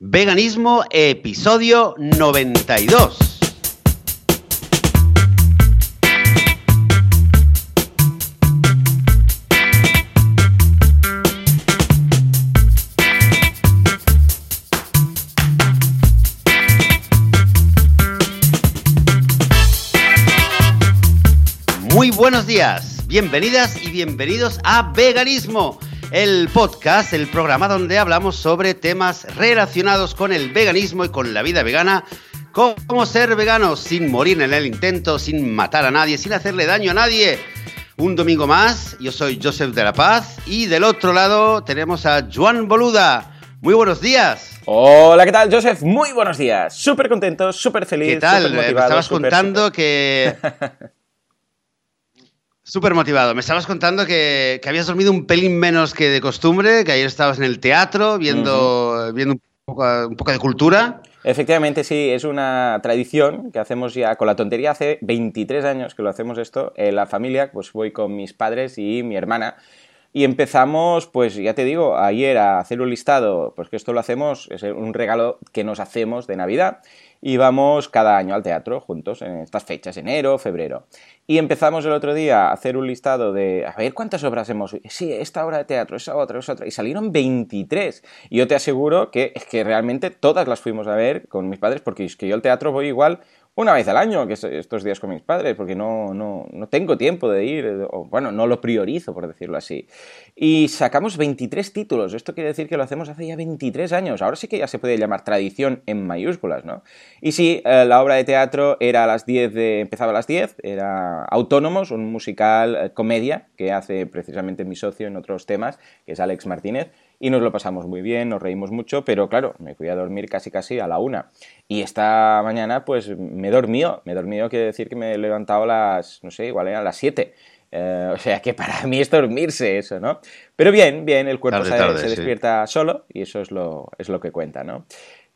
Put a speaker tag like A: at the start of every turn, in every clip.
A: Veganismo, episodio 92. Muy buenos días, bienvenidas y bienvenidos a Veganismo el podcast, el programa donde hablamos sobre temas relacionados con el veganismo y con la vida vegana. Cómo ser vegano sin morir en el intento, sin matar a nadie, sin hacerle daño a nadie. Un domingo más, yo soy Joseph de la Paz y del otro lado tenemos a Juan Boluda. Muy buenos días.
B: Hola, ¿qué tal, Joseph? Muy buenos días. Súper contento, súper feliz.
A: ¿Qué tal? Me estabas contando que Súper motivado. Me estabas contando que, habías dormido un pelín menos que de costumbre, que ayer estabas en el teatro viendo, viendo un, poco, de cultura.
B: Efectivamente, sí, es una tradición que hacemos ya con la tontería. Hace 23 años que lo hacemos esto. En la familia, pues voy con mis padres y mi hermana. Y empezamos, pues ya te digo, ayer a hacer un listado, pues que esto lo hacemos, es un regalo que nos hacemos de Navidad y vamos cada año al teatro juntos en estas fechas, enero, febrero. Y empezamos el otro día a hacer un listado de, a ver cuántas obras hemos Sí, esta obra de teatro, esa otra, esa otra. Y salieron 23. Y yo te aseguro que es que realmente todas las fuimos a ver con mis padres, porque es que yo al teatro voy igual una vez al año, que es estos días con mis padres, porque no, no, no tengo tiempo de ir, o, bueno, no lo priorizo, por decirlo así. Y sacamos 23 títulos, esto quiere decir que lo hacemos hace ya 23 años, ahora sí que ya se puede llamar tradición en mayúsculas, ¿no? Y sí, eh, la obra de teatro era a las 10 de, empezaba a las 10, era Autónomos, un musical eh, comedia que hace precisamente mi socio en otros temas, que es Alex Martínez, y nos lo pasamos muy bien, nos reímos mucho, pero claro, me fui a dormir casi casi a la una. Y esta mañana pues me he dormido, me he dormido quiere decir que me he levantado a las, no sé, igual a las siete. Eh, o sea que para mí es dormirse eso, ¿no? Pero bien, bien, el cuerpo se, despierta solo y eso es lo, es lo que cuenta, ¿no?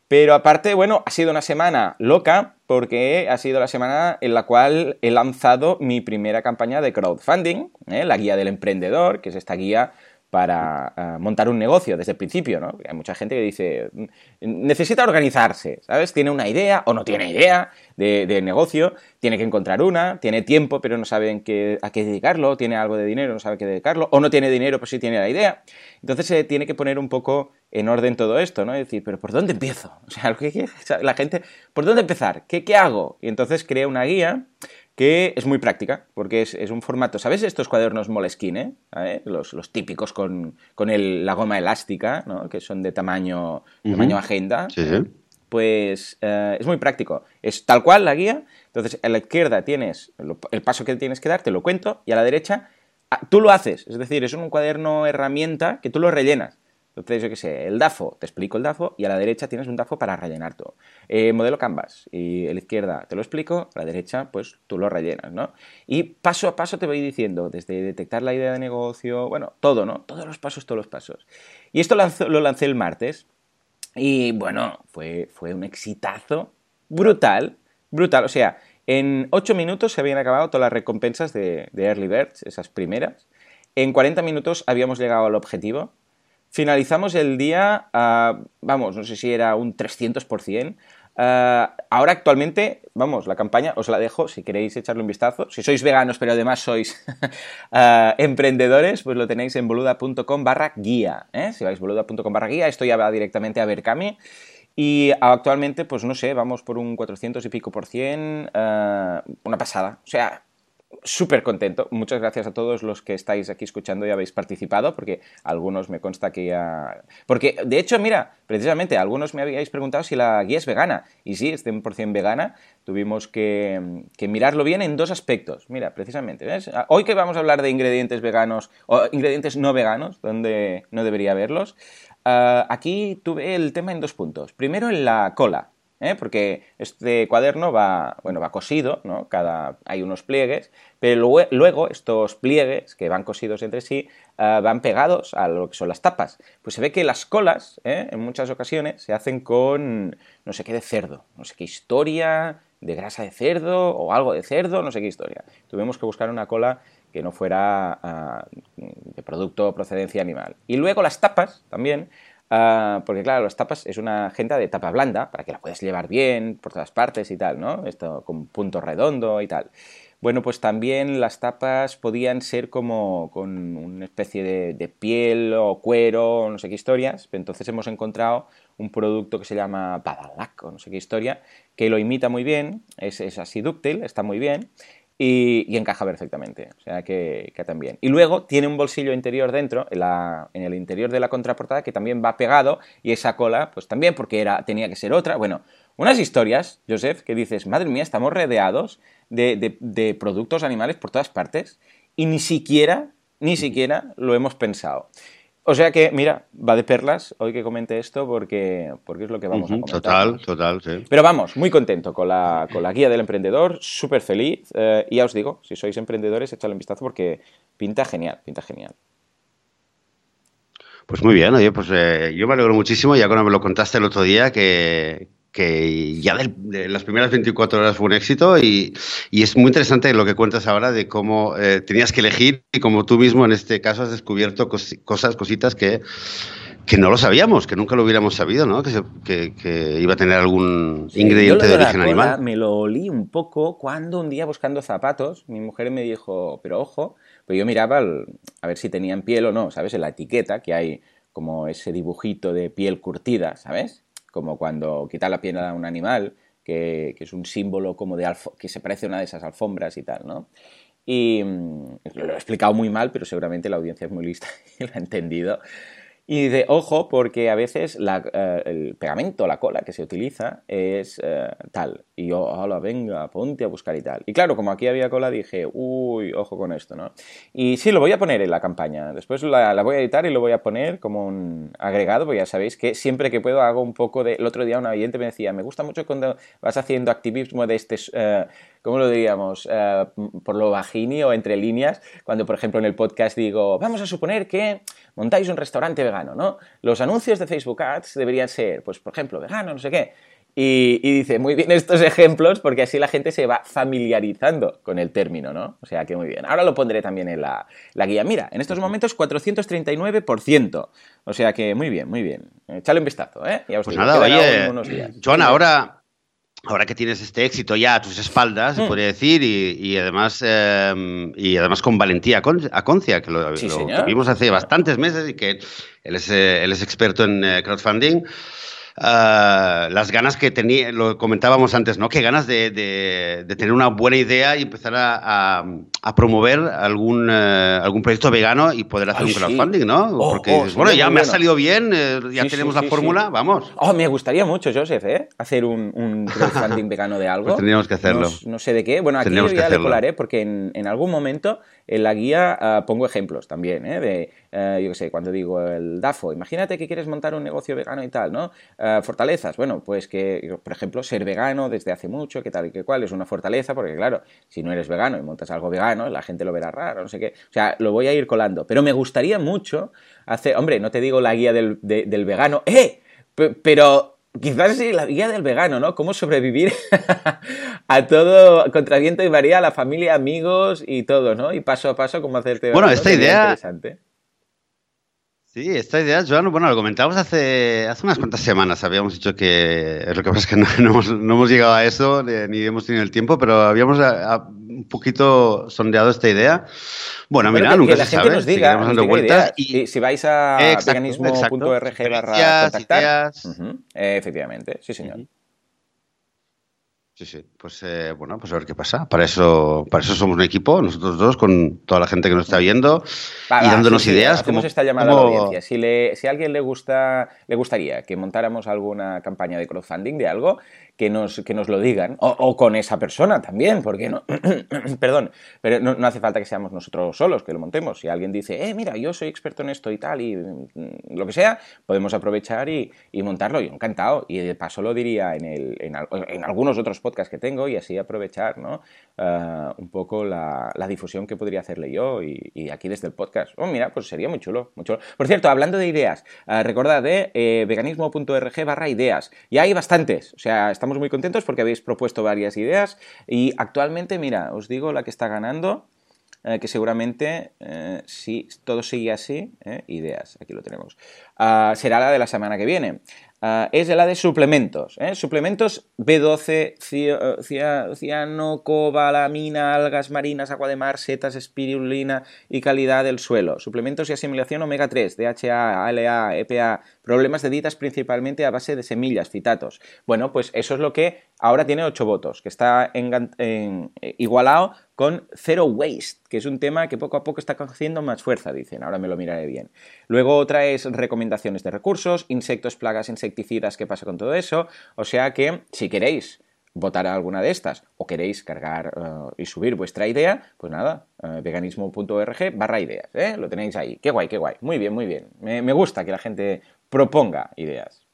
B: Pero aparte, bueno, ha sido una semana loca porque ha sido la semana en la cual he lanzado mi primera campaña de crowdfunding, ¿eh? la guía del emprendedor, que es esta guía para eh, montar un negocio desde el principio, ¿no? Hay mucha gente que dice, necesita organizarse, ¿sabes? Tiene una idea o no tiene idea de, negocio, tiene que encontrar una, tiene tiempo pero no sabe qué, a qué dedicarlo, tiene algo de dinero, no sabe a qué dedicarlo, o no tiene dinero pero sí tiene la idea. Entonces se tiene que poner un poco en orden todo esto, ¿no? Y decir, pero ¿por dónde empiezo? O sea, la gente, ¿por dónde empezar? ¿Qué, qué hago? Y entonces crea una guía que es muy práctica, porque es, un formato, ¿sabes estos cuadernos Moleskine? Los, los, típicos con, con el, la goma elástica, ¿no? que son de tamaño, tamaño agenda. Pues eh, es muy práctico. Es tal cual la guía. Entonces, a la izquierda tienes el paso que tienes que dar, te lo cuento, y a la derecha ah, tú lo haces. Es decir, es un cuaderno herramienta que tú lo rellenas. Entonces, yo qué sé, el DAFO, te explico el DAFO y a la derecha tienes un DAFO para rellenar todo. Eh, modelo Canvas y a la izquierda te lo explico, a la derecha pues tú lo rellenas, ¿no? Y paso a paso te voy diciendo, desde detectar la idea de negocio, bueno, todo, ¿no? Todos los pasos, todos los pasos. Y esto lo lancé el martes y bueno, fue, fue un exitazo brutal, brutal. O sea, en 8 minutos se habían acabado todas las recompensas de, de Early Birds, esas primeras. En 40 minutos habíamos llegado al objetivo Finalizamos el día, vamos, no sé si era un 300%. ahora actualmente, vamos, la campaña os la dejo si queréis echarle un vistazo. Si sois veganos pero además sois emprendedores, pues lo tenéis en boluda.com barra guía. ¿eh? Si vais boluda.com barra guía, esto ya va directamente a Berkami. Y actualmente, pues no sé, vamos por un 400 y pico por cien, una pasada. O sea, súper contento. Muchas gracias a todos los que estáis aquí escuchando y habéis participado, porque algunos me consta que ya... Porque, de hecho, mira, precisamente, algunos me habíais preguntado si la guía es vegana. Y sí, es 100% vegana. Tuvimos que, mirarlo bien en dos aspectos. Mira, precisamente, ¿ves? Hoy que vamos a hablar de ingredientes veganos o ingredientes no veganos, donde no debería haberlos, ah, aquí tuve el tema en dos puntos. Primero en la cola. ¿Eh? porque este cuaderno va, bueno, va cosido, ¿no? Cada, hay unos pliegues, pero luego estos pliegues que van cosidos entre sí ah, van pegados a lo que son las tapas. Pues se ve que las colas, ¿eh? en muchas ocasiones, se hacen con no sé qué de cerdo, no sé qué historia, de grasa de cerdo o algo de cerdo, no sé qué historia. Tuvimos que buscar una cola que no fuera ah, de producto procedencia animal. Y luego las tapas también Ah, porque claro, las tapas es una agenda de tapa blanda, para que la puedas llevar bien por todas partes y tal, ¿no? Esto con punto redondo y tal. Bueno, pues también las tapas podían ser como con una especie de, piel o cuero, no sé qué historias. Entonces hemos encontrado un producto que se llama Badalac o no sé qué historia, que lo imita muy bien, es, así dúctil, está muy bien. Y, encaja perfectamente, o sea que, que, también. Y luego tiene un bolsillo interior dentro, en, la, en, el interior de la contraportada, que también va pegado, y esa cola, pues también, porque era, tenía que ser otra. Bueno, unas historias, Joseph, que dices, madre mía, estamos rodeados de, productos animales por todas partes y ni siquiera, ni siquiera lo hemos pensado. O sea que, mira, va de perlas hoy que comente esto porque, porque es lo que vamos a comentar.
A: Total, total, sí.
B: Pero vamos, muy contento con la, con la guía del emprendedor, súper feliz. Eh, y ya os digo, si sois emprendedores, echadle un vistazo porque pinta genial, pinta genial.
A: Pues muy bien, oye, pues eh, yo me alegro muchísimo, ya cuando me lo contaste el otro día, que, que ya de las primeras 24 horas fue un éxito y, es muy interesante lo que cuentas ahora de cómo eh, tenías que elegir y cómo tú mismo en este caso has descubierto cosas, cositas que, que no lo sabíamos, que nunca lo hubiéramos sabido, ¿no? Que, que, iba a tener algún ingrediente de, origen animal.
B: Me lo olí un poco cuando un día buscando zapatos, mi mujer me dijo, pero ojo, pues yo miraba a ver si tenían piel o no, ¿sabes? En la etiqueta que hay como ese dibujito de piel curtida, ¿sabes? Como cuando quita la piel a un animal, que, es un símbolo como de que se parece a una de esas alfombras y tal, ¿no? Y mm, lo he explicado muy mal, pero seguramente la audiencia es muy lista y lo ha entendido. Y de ojo, porque a veces eh, el pegamento, la cola que se utiliza es eh, tal. Y yo, hola, venga, ponte a buscar y tal. Y claro, como aquí había cola, dije, uy, ojo con esto, ¿no? Y sí, lo voy a poner en la campaña. Después la, voy a editar y lo voy a poner como un agregado, porque ya sabéis que siempre que puedo hago un poco de... El otro día un oyente me decía, me gusta mucho cuando vas haciendo activismo de este... Eh, ¿cómo lo diríamos? Eh, por lo bajini o entre líneas, cuando por ejemplo en el podcast digo, vamos a suponer que montáis un restaurante vegano, ¿no? Los anuncios de Facebook Ads deberían ser, pues por ejemplo, vegano, no sé qué. Y, dice, muy bien estos ejemplos porque así la gente se va familiarizando con el término, ¿no? O sea que muy bien. Ahora lo pondré también en la, guía. Mira, en estos momentos 439%. O sea que muy bien, muy bien. Echale un vistazo, ¿eh?
A: Ya os pues nada, oye, Joan, ahora ahora que tienes este éxito ya a tus espaldas, se mm. podría decir, y, además em, y además con valentía a Concia, que lo, vimos hace bastantes meses y que él es, eh, él es experto en eh, crowdfunding. Ah, las ganas que tenía, lo comentábamos antes, ¿no? Que ganas de, de, tener una buena idea y empezar a, a, promover algún, eh, algún proyecto vegano y poder hacer un crowdfunding, ¿no? Oh, Porque oh, bueno, ya me ha salido bien, eh, ya tenemos la fórmula, vamos.
B: Oh, me gustaría mucho, Joseph, ¿eh? Hacer un, un crowdfunding vegano de algo. Pues
A: tendríamos que hacerlo.
B: No, sé de qué. Bueno, aquí yo ya le colaré porque en, en algún momento en la guía ah, pongo ejemplos también, ¿eh? De, eh, yo qué sé, cuando digo el DAFO, imagínate que quieres montar un negocio vegano y tal, ¿no? Ah, fortalezas, bueno, pues que, por ejemplo, ser vegano desde hace mucho, que tal y que cual, es una fortaleza, porque claro, si no eres vegano y montas algo vegano, la gente lo verá raro, no sé qué. O sea, lo voy a ir colando. Pero me gustaría mucho hacer, hombre, no te digo la guía del, del vegano, ¡eh! pero Quizás sí, la guía del vegano, ¿no? Cómo sobrevivir a todo contra viento y varía, la familia, amigos y todo, ¿no? Y paso a paso cómo hacerte
A: Bueno, esta idea... Sí, esta idea, Joan, bueno, lo comentábamos hace, hace unas cuantas semanas. Habíamos dicho que lo que pasa es que no, hemos, llegado a eso ni hemos tenido el tiempo, pero habíamos un poquito sondeado esta idea. Bueno, mira, nunca que la gente
B: nos diga, dando vueltas y, si vais a veganismo.org barra contactar, efectivamente, sí señor.
A: Sí, sí. Pues eh, bueno, pues a ver qué pasa. Para eso, para eso somos un equipo, nosotros dos, con toda la gente que nos está viendo y dándonos ideas.
B: Hacemos como, esta llamada a la audiencia. Si, le, si a alguien le gusta, le gustaría que montáramos alguna campaña de crowdfunding de algo, que nos, que nos lo digan, o, con esa persona también, porque no, perdón, pero no, hace falta que seamos nosotros solos que lo montemos. Si alguien dice, eh, mira, yo soy experto en esto y tal, y mm, lo que sea, podemos aprovechar y, montarlo. Yo encantado, y de paso lo diría en, el, en, algunos otros podcasts que tengo y así aprovechar ¿no? Ah, un poco la, difusión que podría hacerle yo y, aquí desde el podcast. Oh, mira, pues sería muy chulo, muy chulo. Por cierto, hablando de ideas, uh, recordad de eh, veganismo.org barra ideas. Y hay bastantes, o sea, estamos muy contentos porque habéis propuesto varias ideas y actualmente, mira, os digo la que está ganando. eh, que seguramente, eh, si todo sigue así, ideas, aquí lo tenemos, ah, será la de la semana que viene. Ah, es la de suplementos. Suplementos B12, cianocobalamina, algas marinas, agua de mar, setas, espirulina y calidad del suelo. Suplementos y asimilación omega 3, DHA, ALA, EPA, problemas de dietas principalmente a base de semillas, fitatos. Bueno, pues eso es lo que ahora tiene 8 votos, que está en, igualado con Zero Waste, que es un tema que poco a poco está cogiendo más fuerza, dicen. Ahora me lo miraré bien. Luego otra es recomendaciones de recursos, insectos, plagas, insecticidas, qué pasa con todo eso. O sea que, si queréis votar a alguna de estas o queréis cargar eh, y subir vuestra idea, pues nada, eh, veganismo.org barra ideas, ¿eh? lo tenéis ahí. Qué guay, qué guay. Muy bien, muy bien. me gusta que la gente proponga ideas.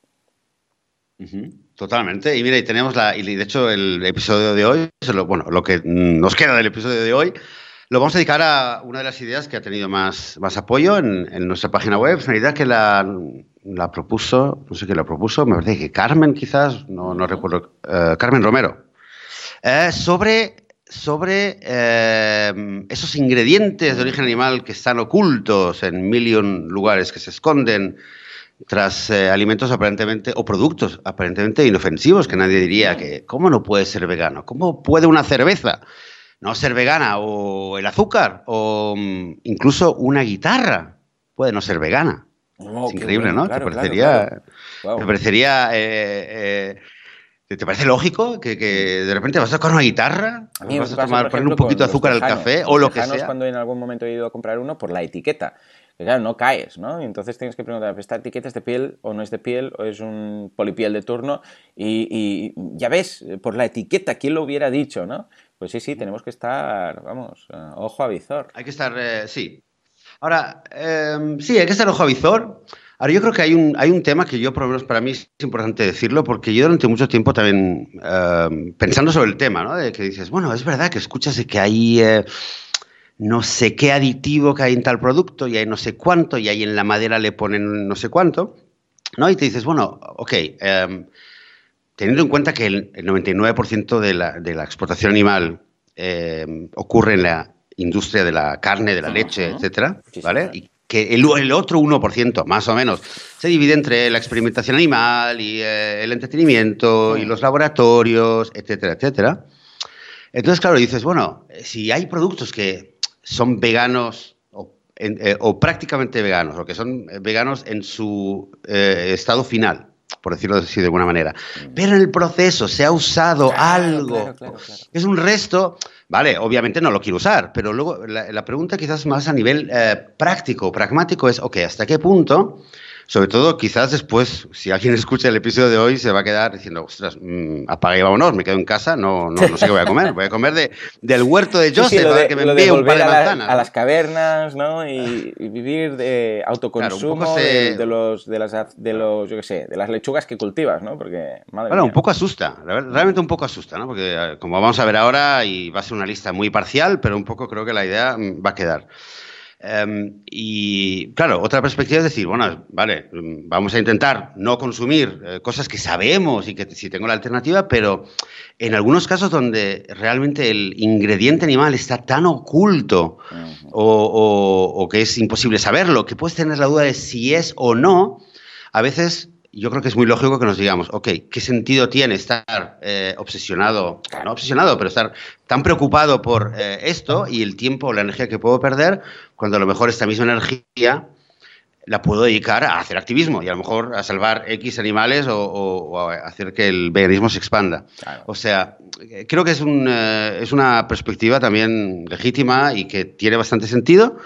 A: Totalmente. Y mira, y tenemos la. Y de hecho, el episodio de hoy, bueno, lo que nos queda del episodio de hoy, lo vamos a dedicar a una de las ideas que ha tenido más, más apoyo en, nuestra página web. Es una idea que la, la, propuso, no sé quién la propuso, me parece que Carmen, quizás, no, no recuerdo, eh, Carmen Romero. Eh, sobre sobre eh, esos ingredientes de origen animal que están ocultos en mil lugares, que se esconden tras eh, alimentos aparentemente o productos aparentemente inofensivos que nadie diría que cómo no puede ser vegano, cómo puede una cerveza no ser vegana o el azúcar o mm, incluso una guitarra puede no ser vegana. es increíble, ¿no? te parecería, te parecería eh, eh, ¿Te parece lógico que, de repente vas a tocar una guitarra? vas a tomar, poner un poquito de azúcar al café o lo que sea?
B: cuando en algún momento he ido a comprar uno por la etiqueta claro, no caes, ¿no? Y entonces tienes que preguntar, ¿esta etiqueta es de piel o no es de piel o es un polipiel de turno? Y, ya ves, por la etiqueta, ¿quién lo hubiera dicho, no? Pues sí, sí, tenemos que estar, vamos, eh, ojo a visor.
A: Hay que estar, eh, sí. Ahora, em, sí, hay que estar ojo a visor. Ahora, yo creo que hay un, hay un tema que yo, por lo menos para mí, es importante decirlo, porque yo durante mucho tiempo también, em, pensando sobre el tema, ¿no? De que dices, bueno, es verdad que escuchas de que hay eh, no sé qué aditivo que hay en tal producto y hay no sé cuánto y ahí en la madera le ponen no sé cuánto, ¿no? Y te dices, bueno, ok, em, teniendo en cuenta que el, 99% de la, de la, exportación animal em, ocurre en la industria de la carne, de la leche, etcétera, ¿vale? Y que el, el, otro 1%, más o menos, se divide entre la experimentación animal y eh, el entretenimiento y los laboratorios, etcétera, etcétera. Entonces, claro, dices, bueno, si hay productos que son veganos eh, o, prácticamente veganos, o que son veganos en su eh, estado final, por decirlo así de alguna manera. Mm. Pero en el proceso se ha usado algo, es un resto, vale, obviamente no lo quiero usar, pero luego la, pregunta quizás más a nivel eh, práctico, pragmático es, ok, ¿hasta qué punto? Sobre todo, quizás después, si alguien escucha el episodio de hoy, se va a quedar diciendo, ostras, mmm, apaga y vámonos, me quedo en casa, no, no, no sé qué voy a comer. Voy a comer de, del huerto de Joseph, que me envíe un par de manzanas.
B: A, las cavernas, ¿no? Y, vivir de autoconsumo de, los, de, las, de los, yo qué sé, de las lechugas que cultivas, ¿no? Porque,
A: madre bueno, un poco asusta, realmente un poco asusta, ¿no? Porque eh, como vamos a ver ahora, y va a ser una lista muy parcial, pero un poco creo que la idea mm, va a quedar. Em, y claro, otra perspectiva es decir, bueno, vale, vamos a intentar no consumir eh, cosas que sabemos y que si tengo la alternativa, pero en algunos casos donde realmente el ingrediente animal está tan oculto o, o que es imposible saberlo, que puedes tener la duda de si es o no, a veces yo creo que es muy lógico que nos digamos, ok, ¿qué sentido tiene estar eh, obsesionado, no obsesionado, pero estar tan preocupado por eh, esto y el tiempo o la energía que puedo perder cuando a lo mejor esta misma energía la puedo dedicar a hacer activismo y a lo mejor a salvar X animales o, a hacer que el veganismo se expanda. O sea, creo que es, un, eh, es una perspectiva también legítima y que tiene bastante sentido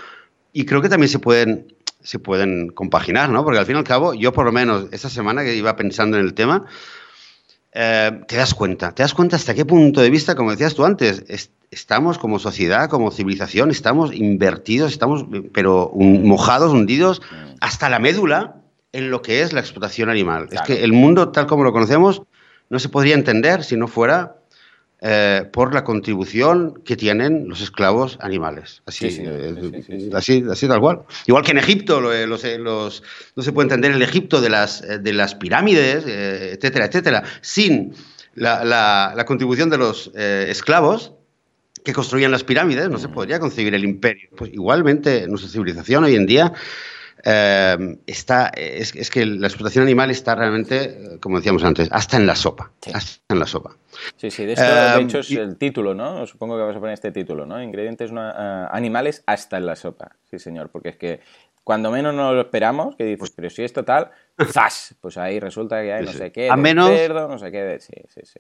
A: y creo que también se pueden se pueden compaginar, ¿no? Porque al fin y al cabo, yo por lo menos esa semana que iba pensando en el tema, eh, te das cuenta, te das cuenta hasta qué punto de vista, como decías tú antes, estamos como sociedad, como civilización, estamos invertidos, estamos, pero mojados, hundidos, hasta la médula en lo que es la explotación animal. Es que el mundo tal como lo conocemos no se podría entender si no fuera eh, por la contribución que tienen los esclavos animales. Así, eh, así, así, tal cual. Igual que en Egipto, eh, los, no se puede entender el Egipto de las, de las pirámides, etcétera, etcétera, sin la, la, contribución de los esclavos. que construían las pirámides, no se mm. podría concebir el imperio. Pues igualmente, nuestra civilización hoy en día eh, está, es, que la explotación animal está realmente, como decíamos antes, hasta en la sopa. Hasta en la sopa.
B: Sí, sí, de, esto, de hecho es el título, ¿no? Supongo que vas a poner este título, ¿no? Ingredientes animales hasta en la sopa. Sí, señor, porque es que cuando menos no lo esperamos, que dices, pero si es total, ¡zas! Pues ahí resulta que hay no sé qué,
A: a menos,
B: cerdo, no sé qué, sí, sí, sí.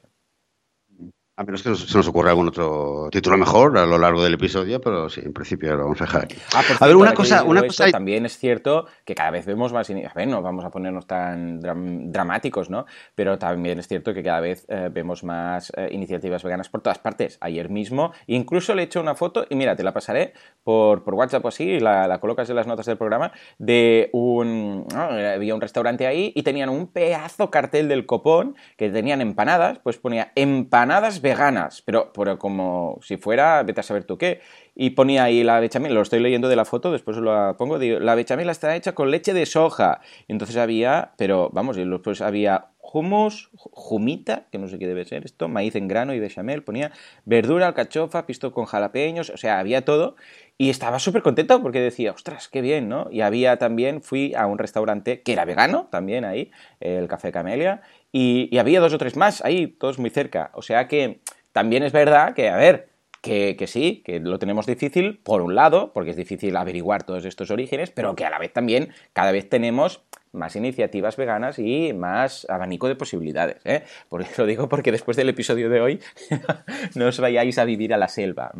A: A menos que se nos ocurra algún otro título mejor a lo largo del episodio, pero sí, en principio lo vamos a dejar aquí.
B: Ah, a ver, una cosa, una cosa... También es cierto que cada vez vemos más... A ver, no vamos a ponernos tan dramáticos, ¿no? Pero también es cierto que cada vez eh, vemos más eh, iniciativas veganas por todas partes. Ayer mismo, incluso le he hecho una foto, y mira, te la pasaré por, por WhatsApp o así, la, la colocas en las notas del programa, de un... Había un restaurante ahí y tenían un pedazo cartel del copón que tenían empanadas, pues ponía empanadas veganas, pero, como si fuera, vete a saber tú qué. Y ponía ahí la bechamel, lo estoy leyendo de la foto, después lo pongo, digo, la bechamel está hecha con leche de soja. Entonces había, pero vamos, y después había hummus, jumita, que no sé qué debe ser esto, maíz en grano y bechamel, ponía verdura, alcachofa, pisto con jalapeños, o sea, había todo. Y estaba súper contento porque decía, ostras, qué bien, ¿no? Y había también, fui a un restaurante que era vegano, también ahí, el Café Camelia, y, había dos o tres más ahí, todos muy cerca. O sea que también es verdad que, a ver, que, sí, que lo tenemos difícil, por un lado, porque es difícil averiguar todos estos orígenes, pero que a la vez también cada vez tenemos más iniciativas veganas y más abanico de posibilidades. ¿eh? Por eso lo digo porque después del episodio de hoy no os vayáis a vivir a la selva.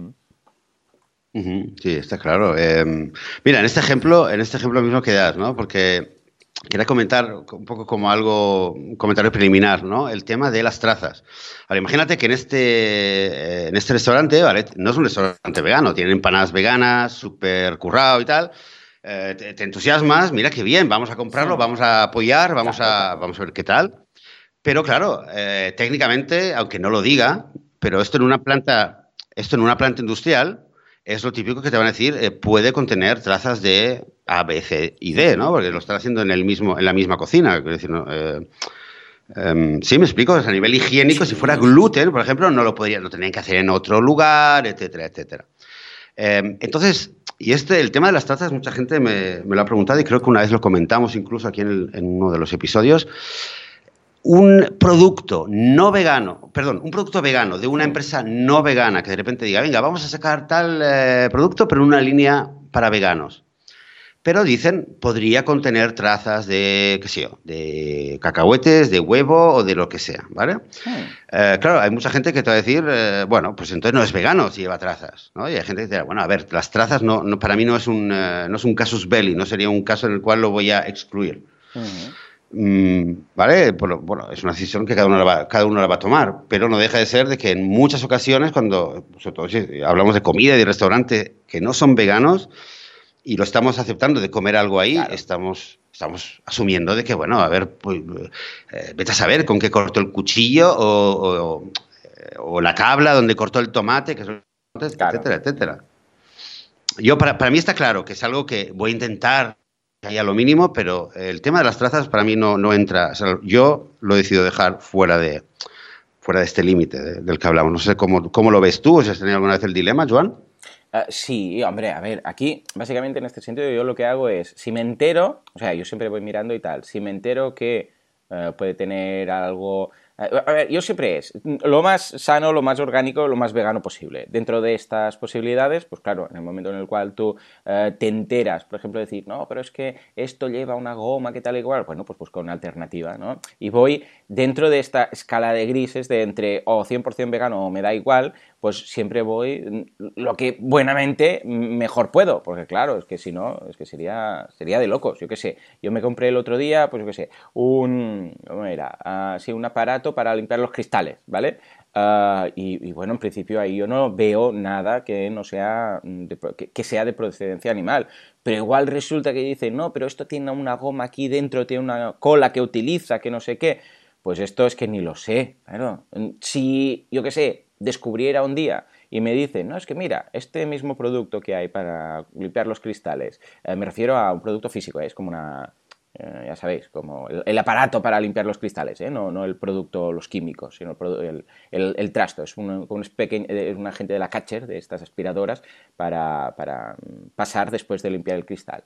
A: Sí, está claro. Em, mira, en este ejemplo, en este ejemplo mismo que das, ¿no? Porque quería comentar un poco como algo, un comentario preliminar, ¿no? El tema de las trazas. Ahora, imagínate que en este, eh, en este restaurante, ¿vale? No es un restaurante vegano, tienen empanadas veganas, súper currado y tal. Eh, te, entusiasmas, mira qué bien, vamos a comprarlo, vamos a apoyar, vamos a, vamos a ver qué tal. Pero claro, eh, técnicamente, aunque no lo diga, pero esto en una planta, esto en una planta industrial, es lo típico que te van a decir, eh, puede contener trazas de A, B, C y D, ¿no? Porque lo están haciendo en, el mismo, en la misma cocina. decir, eh, em, sí, me explico. a nivel higiénico, si fuera gluten, por ejemplo, no lo podría, lo tendrían que hacer en otro lugar, etcétera, etcétera. Em, entonces, y este, el tema de las trazas, mucha gente me, lo ha preguntado y creo que una vez lo comentamos incluso aquí en, en uno de los episodios un producto no vegano, perdón, un producto vegano de una empresa no vegana que de repente diga, venga, vamos a sacar tal eh, producto, pero en una línea para veganos. Pero dicen, podría contener trazas de, qué sé yo, de cacahuetes, de huevo o de lo que sea, ¿vale? Eh, claro, hay mucha gente que te va a decir, eh, bueno, pues entonces no es vegano si lleva trazas, ¿no? Y hay gente que dice, bueno, a ver, las trazas no, para mí no es, un, no es un casus belli, no sería un caso en el cual lo voy a excluir. Mm, ¿Vale? Bueno, es una decisión que cada uno, la va, cada uno la va a tomar, pero no deja de ser de que en muchas ocasiones, cuando sobre todo si hablamos de comida y de restaurante que no son veganos y lo estamos aceptando de comer algo ahí, estamos, estamos asumiendo de que, bueno, a ver, pues, eh, vete a saber con qué cortó el cuchillo o, o, la cabla donde cortó el tomate, que etcétera, etcétera. Yo, para, para mí está claro que es algo que voy a intentar a lo mínimo, pero el tema de las trazas para mí no, no entra. yo lo he decidido dejar fuera de, fuera de este límite del que hablamos. No sé cómo, cómo lo ves tú, si has tenido alguna vez el dilema, Joan.
B: Ah, sí, hombre, a ver, aquí básicamente en este sentido yo lo que hago es, si me entero, o sea, yo siempre voy mirando y tal, si me entero que eh, puede tener algo a ver, yo siempre es lo más sano, lo más orgánico, lo más vegano posible. Dentro de estas posibilidades, pues claro, en el momento en el cual tú eh, te enteras, por ejemplo, decir, no, pero es que esto lleva una goma, que tal igual, bueno, pues busco una alternativa, ¿no? Y voy dentro de esta escala de grises de entre o 100% vegano o me da igual, pues siempre voy lo que buenamente mejor puedo, porque claro, es que si no, es que sería, sería de locos, yo qué sé. Yo me compré el otro día, pues yo qué sé, un, ¿cómo era? Ah, un aparato para limpiar los cristales, ¿vale? Ah, y, bueno, en principio ahí yo no veo nada que no sea de, que, sea de procedencia animal. Pero igual resulta que dice, no, pero esto tiene una goma aquí dentro, tiene una cola que utiliza, que no sé qué. Pues esto es que ni lo sé, claro. Si, yo qué sé, descubriera un día y me dice, no, es que mira, este mismo producto que hay para limpiar los cristales, eh, me refiero a un producto físico, ¿eh? es como una, Eh, ya sabéis, como el, aparato para limpiar los cristales, no, no, el producto, los químicos, sino el, el, trasto. Es, un, es un agente de la catcher, de estas aspiradoras, para, para, pasar después de limpiar el cristal.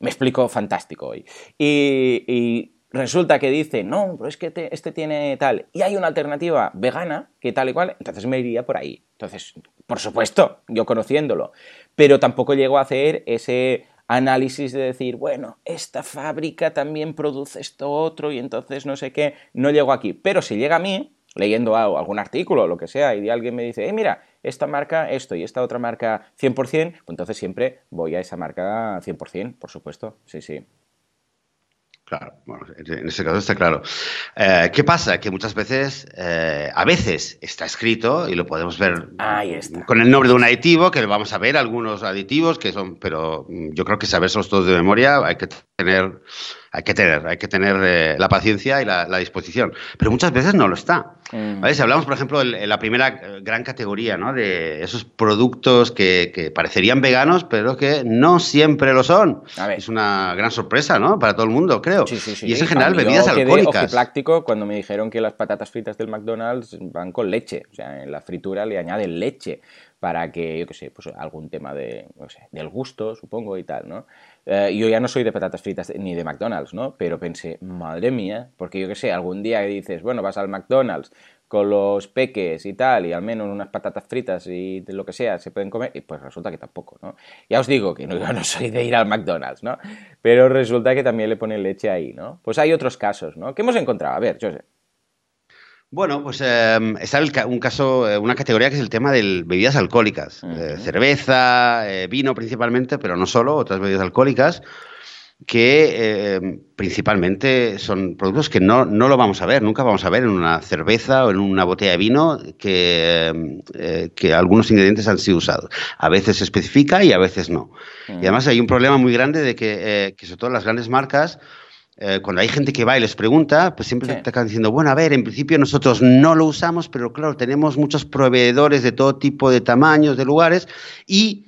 B: Me explico fantástico hoy. y, resulta que dice, no, pero es que este tiene tal, y hay una alternativa vegana, que tal y cual, entonces me iría por ahí. Entonces, por supuesto, yo conociéndolo, pero tampoco llego a hacer ese análisis de decir, bueno, esta fábrica también produce esto otro y entonces no sé qué, no llego aquí. Pero si llega a mí, leyendo algún artículo o lo que sea, y alguien me dice, eh, mira, esta marca esto y esta otra marca 100%, pues entonces siempre voy a esa marca 100%, por supuesto, sí, sí.
A: Claro, bueno, en ese caso está claro. Eh, ¿Qué pasa? Que muchas veces, eh, a veces está escrito y lo podemos ver con el nombre de un aditivo, que vamos a ver algunos aditivos que son, pero yo creo que saberlos todos de memoria hay que tener hay que tener, hay que tener eh, la paciencia y la, disposición. Pero muchas veces no lo está. Mm. Si hablamos, por ejemplo, de la primera eh, gran categoría, ¿no? De esos productos que, parecerían veganos, pero que no siempre lo son. Es una gran sorpresa, ¿no? Para todo el mundo, creo. Y es en general bebidas alcohólicas.
B: práctico cuando me dijeron que las patatas fritas del McDonald's van con leche. O sea, en la fritura le añaden leche para que, yo qué sé, pues algún tema de, no sé, del gusto, supongo, y tal, ¿no? Eh, yo ya no soy de patatas fritas ni de McDonald's, ¿no? Pero pensé, madre mía, porque yo qué sé, algún día dices, bueno, vas al McDonald's con los peques y tal, y al menos unas patatas fritas y lo que sea se pueden comer, y pues resulta que tampoco, ¿no? Ya os digo que no, yo no soy de ir al McDonald's, ¿no? Pero resulta que también le ponen leche ahí, ¿no? Pues hay otros casos, ¿no? ¿Qué hemos encontrado? A ver, yo sé.
A: Bueno, pues eh, está un caso, eh, una categoría que es el tema de bebidas alcohólicas. Eh, cerveza, vino principalmente, pero no solo, otras bebidas alcohólicas, que principalmente son productos que no, no, lo vamos a ver, nunca vamos a ver en una cerveza o en una botella de vino que, que algunos ingredientes han sido usados. A veces se especifica y a veces no. Y además hay un problema muy grande de que, que sobre todo las grandes marcas, eh, cuando hay gente que va y les pregunta, pues siempre te acaban diciendo, bueno, a ver, en principio nosotros no lo usamos, pero claro, tenemos muchos proveedores de todo tipo de tamaños, de lugares, y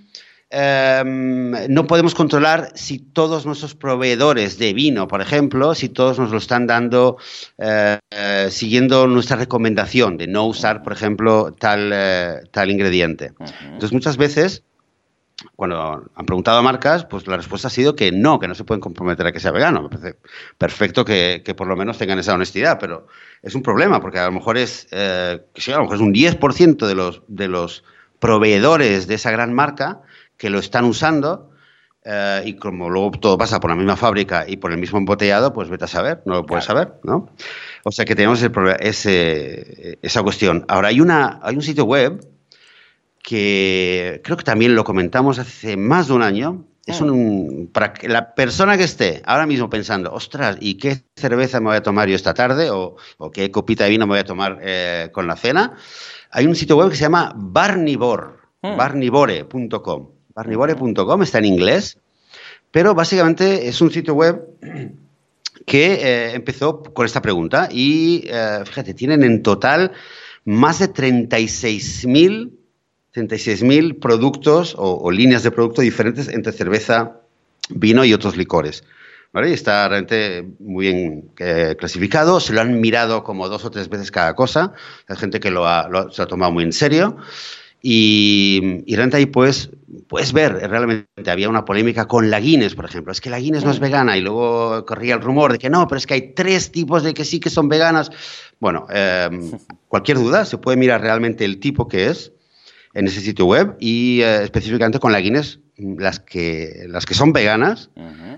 A: em, no podemos controlar si todos nuestros proveedores de vino, por ejemplo, si todos nos lo están dando eh, eh, siguiendo nuestra recomendación de no usar, por ejemplo, tal, tal ingrediente. Entonces, muchas veces cuando han preguntado a marcas, pues la respuesta ha sido que no, que no se pueden comprometer a que sea vegano. Me parece perfecto que, por lo menos tengan esa honestidad, pero es un problema, porque a lo mejor es, eh, que a lo mejor es un 10% de los, de los proveedores de esa gran marca que lo están usando. Eh, y como luego todo pasa por la misma fábrica y por el mismo embotellado, pues vete a saber, no lo puedes saber, ¿no? O sea que tenemos ese, esa cuestión. Ahora, hay, una, hay un sitio web que creo que también lo comentamos hace más de un año. Es ah. un, para que la persona que esté ahora mismo pensando, ostras, ¿y qué cerveza me voy a tomar yo esta tarde? ¿O, qué copita de vino me voy a tomar eh, con la cena? Hay un sitio web que se llama Barnivore, hmm. barnivore.com. Barnivore.com está en inglés, pero básicamente es un sitio web que eh, empezó con esta pregunta y, eh, fíjate, tienen en total más de 36.000 36.000 productos o, líneas de producto diferentes entre cerveza, vino y otros licores. ¿Vale? Y está realmente muy bien eh, clasificado. Se lo han mirado como dos o tres veces cada cosa. Hay gente que lo ha, se lo ha tomado muy en serio. Y, y, realmente ahí pues, puedes ver, realmente había una polémica con la Guinness, por ejemplo. Es que la Guinness no es vegana y luego corría el rumor de que no, pero es que hay tres tipos de que sí que son veganas. Bueno, eh, cualquier duda, se puede mirar realmente el tipo que es en ese sitio web y eh, específicamente con la Guinness, las que, las que son veganas,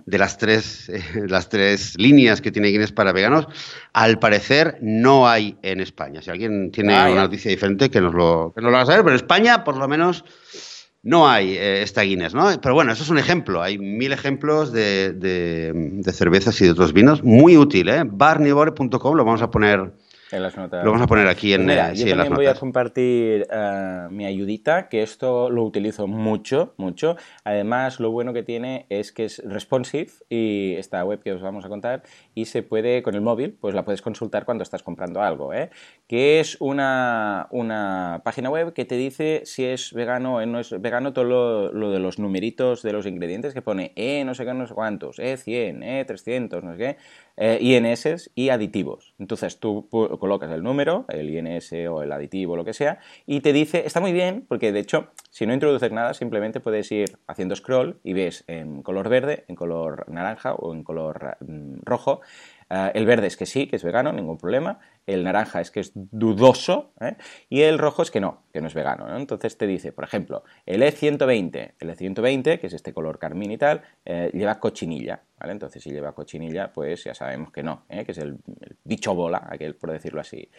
A: de las tres, eh, las tres líneas que tiene Guinness para veganos, al parecer no hay en España. Si alguien tiene ah, una noticia diferente, que nos, lo, que nos lo haga saber, pero en España por lo menos no hay eh, esta Guinness, ¿no? Pero bueno, eso es un ejemplo. Hay mil ejemplos de, de, cervezas y de otros vinos. Muy útil, ¿eh? Barnivore.com, lo vamos a poner
B: En las notas.
A: Lo vamos a poner aquí en,
B: mira,
A: eh,
B: yo
A: sí, en las
B: también voy a compartir eh, mi ayudita, que esto lo utilizo mucho, mucho. Además, lo bueno que tiene es que es responsive y esta web que os vamos a contar y se puede, con el móvil, pues la puedes consultar cuando estás comprando algo, ¿eh? Que es una, una página web que te dice si es vegano o no es vegano todo lo, lo de los numeritos de los ingredientes que pone E no sé qué, no sé cuántos, E 100, E 300, no sé qué, eh, INS y aditivos. Entonces tú colocas el número, el INS o el aditivo, lo que sea, y te dice, está muy bien, porque de hecho, si no introduces nada, simplemente puedes ir haciendo scroll y ves en color verde, en color naranja o en color mm, rojo. Eh, el verde es que sí, que es vegano, ningún problema. El naranja es que es dudoso. ¿eh? Y el rojo es que no, que no es vegano. ¿no? Entonces te dice, por ejemplo, el E120, el E120, que es este color carmín y tal, eh, lleva cochinilla. ¿vale? Entonces si lleva cochinilla, pues ya sabemos que no, ¿eh? que es el, el bicho bola, aquel por decirlo así.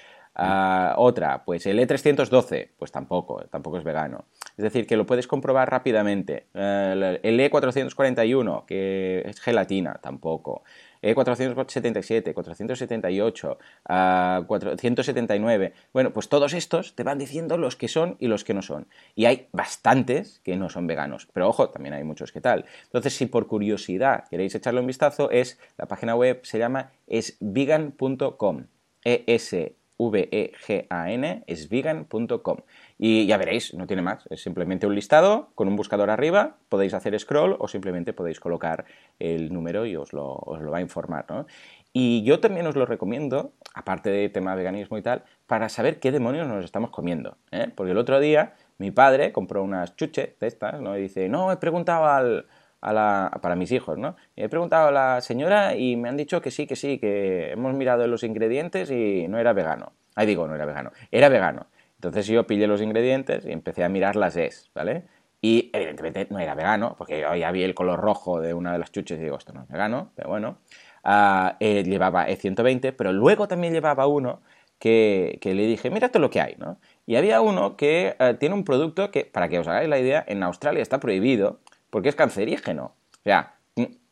B: Ah, otra, pues el E312, pues tampoco, tampoco es vegano. Es decir, que lo puedes comprobar rápidamente. Eh, el E441, que es gelatina, tampoco. E E477, 478, ah, 479. Bueno, pues todos estos te van diciendo los que son y los que no son. Y hay bastantes que no son veganos. Pero ojo, también hay muchos que tal. Entonces, si por curiosidad queréis echarle un vistazo, es la página web se llama esvegan.com. E S V-E-G-A-N, es vegan.com. Y ya veréis, no tiene más, es simplemente un listado con un buscador arriba, podéis hacer scroll o simplemente podéis colocar el número y os lo, os lo va a informar. ¿no? Y yo también os lo recomiendo, aparte de tema veganismo y tal, para saber qué demonios nos estamos comiendo. ¿eh? Porque el otro día mi padre compró unas chuches de estas, ¿no? Y dice, no, he preguntado al, a la, para mis hijos, ¿no? He preguntado a la señora y me han dicho que sí, que sí, que hemos mirado los ingredientes y no era vegano. Ahí digo, no era vegano, era vegano. Entonces yo pillé los ingredientes y empecé a mirar las es, ¿vale? Y evidentemente no era vegano, porque yo ya el color rojo de una de las chuches y digo, esto no es vegano, pero bueno. Ah, eh, llevaba E120, pero luego también llevaba uno que, que le dije, mira todo lo que hay, ¿no? Y había uno que eh, tiene un producto que, para que os hagáis la idea, en Australia está prohibido porque es cancerígeno. O sea,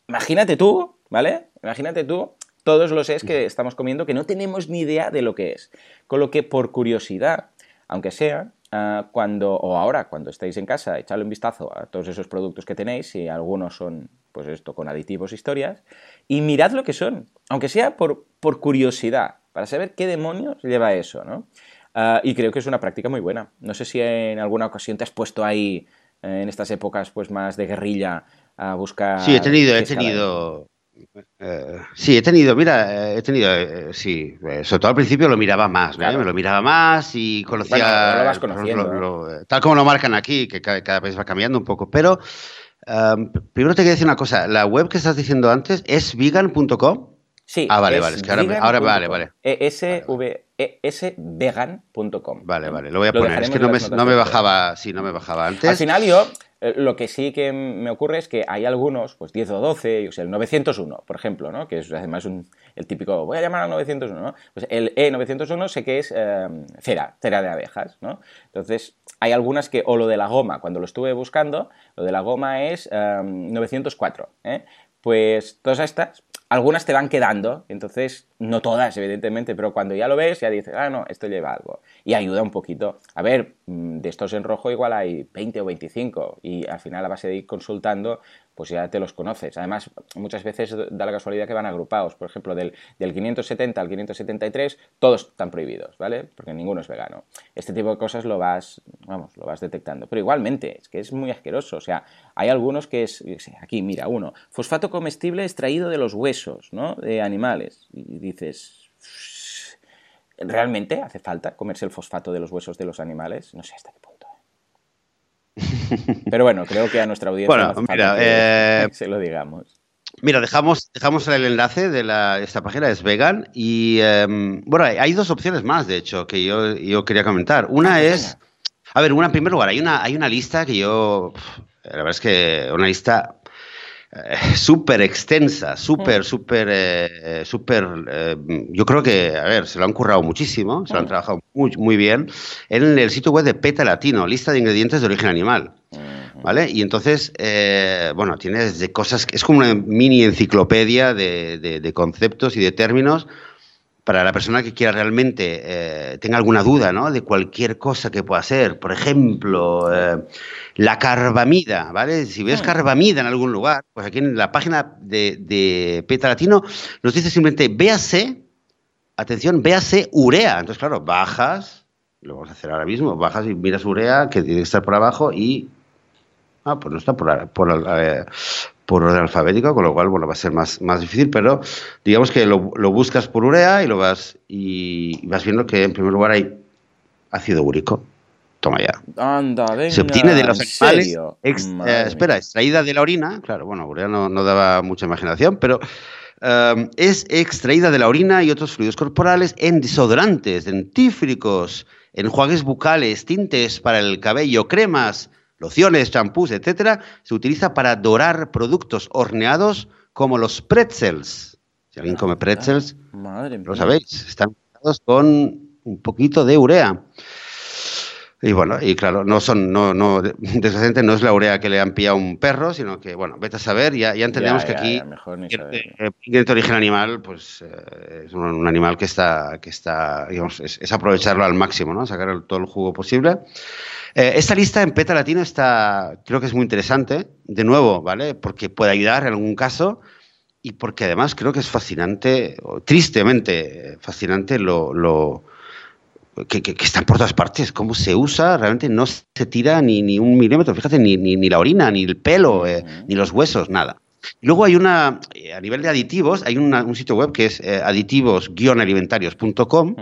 B: imagínate tú, ¿vale? Imagínate tú todos los es que estamos comiendo que no tenemos ni idea de lo que es. Con lo que, por curiosidad, aunque sea, ah, cuando, o ahora, cuando estéis en casa, echadle un vistazo a todos esos productos que tenéis, si algunos son, pues esto, con aditivos, historias, y mirad lo que son, aunque sea por, por curiosidad, para saber qué demonios lleva eso, ¿no? Ah, y creo que es una práctica muy buena. No sé si en alguna ocasión te has puesto ahí, en estas épocas pues más de guerrilla, a buscar...
A: Sí, he tenido, he tenido. eh, sí, he tenido, mira, eh, he tenido, eh, sí, eh, sobre todo al principio lo miraba más.
B: Claro.
A: me lo miraba más y conocía,
B: Bueno, ahora lo vas
A: por
B: conociendo,
A: ejemplo, lo- eh, tal como lo marcan aquí, que cada, cada vez va cambiando un poco, pero um, primero te quería decir una cosa, la web que estás diciendo antes es vegan.com.
B: Sí,
A: Ah, vale, vale, es que ahora ahora vale, vale.
B: esvegan.com.
A: Vale, vale, lo voy a poner, es que no me, no me bajaba, sí, no me bajaba antes.
B: Al final yo, eh, lo que sí que me ocurre es que hay algunos, pues 10 o 12, yo sé, el 901, por ejemplo, ¿no? Que es además un, el típico, voy a llamar al 901, ¿no? Pues el E901 sé que es eh, cera, cera de abejas, ¿no? Entonces, hay algunas que, o lo de la goma, cuando lo estuve buscando, lo de la goma es eh, 904, ¿eh? Pues todas estas, algunas te van quedando, entonces, no todas, evidentemente, pero cuando ya lo ves, ya dices, ah, no, esto lleva algo. Y ayuda un poquito. A ver, mm, de estos en rojo igual hay 20 o 25, y al final a base de ir consultando, pues ya te los conoces. Además, muchas veces da la casualidad que van agrupados. Por ejemplo, del, del 570 al 573, todos están prohibidos, ¿vale? Porque ninguno es vegano. Este tipo de cosas lo vas, vamos, lo vas detectando. Pero igualmente, es que es muy asqueroso. O sea, hay algunos que es, aquí, mira, uno, fosfato comestible extraído de los huesos, ¿no? De animales. Y dices, ¿realmente hace falta comerse el fosfato de los huesos de los animales? No sé hasta qué punto. Pero bueno, creo que a nuestra audiencia
A: Bueno,
B: no hace
A: mira,
B: falta que
A: eh,
B: se lo digamos.
A: Mira, dejamos, dejamos el enlace de la, esta página, es vegan. Y em, bueno, hay, dos opciones más, de hecho, que yo, yo quería comentar. Una
B: Ah, pues
A: es. A ver, una en primer lugar, hay una, hay una lista que yo. La verdad es que una lista eh, súper extensa, súper, súper, eh, súper. eh, yo creo que, a ver, se lo han currado muchísimo, se lo han
B: Mm.
A: trabajado muy, muy bien. En el sitio web de PETA Latino, lista de ingredientes de origen animal. ¿Vale? Y entonces, eh, bueno, tiene desde cosas, que- es como una mini enciclopedia de, de- de conceptos y de términos para la persona que quiera realmente, eh, tenga alguna duda, ¿no? De cualquier cosa que pueda ser. Por ejemplo, eh, la carbamida, ¿vale? Si ves mm. carbamida en algún lugar, pues aquí en la página de, de Peta Latino nos dice simplemente, véase, atención, véase urea. Entonces, claro, bajas, lo vamos a hacer ahora mismo, bajas y miras urea, que tiene que estar por abajo y Ah, pues no está por, por, eh, por orden alfabético, con lo cual bueno, va a ser más, más difícil, pero digamos que lo, buscas por urea y lo vas y vas viendo que en primer lugar hay ácido úrico. Toma ya.
B: Anda, venga,
A: Se obtiene de los animales. Eh, espera, extraída de la orina. Claro, bueno, urea no, no daba mucha imaginación, pero eh, es extraída de la orina y otros fluidos corporales en desodorantes, dentífricos, enjuagues bucales, tintes para el cabello, cremas, lociones, champús, etcétera, se utiliza para dorar productos horneados como los pretzels. Si alguien come pretzels, lo sabéis, están horneados con un poquito de urea. Y bueno, y claro, no son, no, no, desgraciadamente no es la urea que le han pillado un perro, sino que, bueno, vete a saber, ya, ya entendemos que aquí el origen animal, pues eh, es un, animal que está, que está, digamos, es, aprovecharlo al máximo, ¿no? Sacar todo el jugo posible. Eh, esta lista en Peta Latino está, creo que es muy interesante, de nuevo, ¿vale? Porque puede ayudar en algún caso y porque además creo que es fascinante, tristemente fascinante lo, lo que, que, están por todas partes, cómo se usa, realmente no se tira ni, ni un milímetro, fíjate, ni, ni, la orina, ni el pelo, eh, ni los huesos, nada. Luego hay una, eh, a nivel de aditivos, hay un sitio web que es aditivos-alimentarios.com,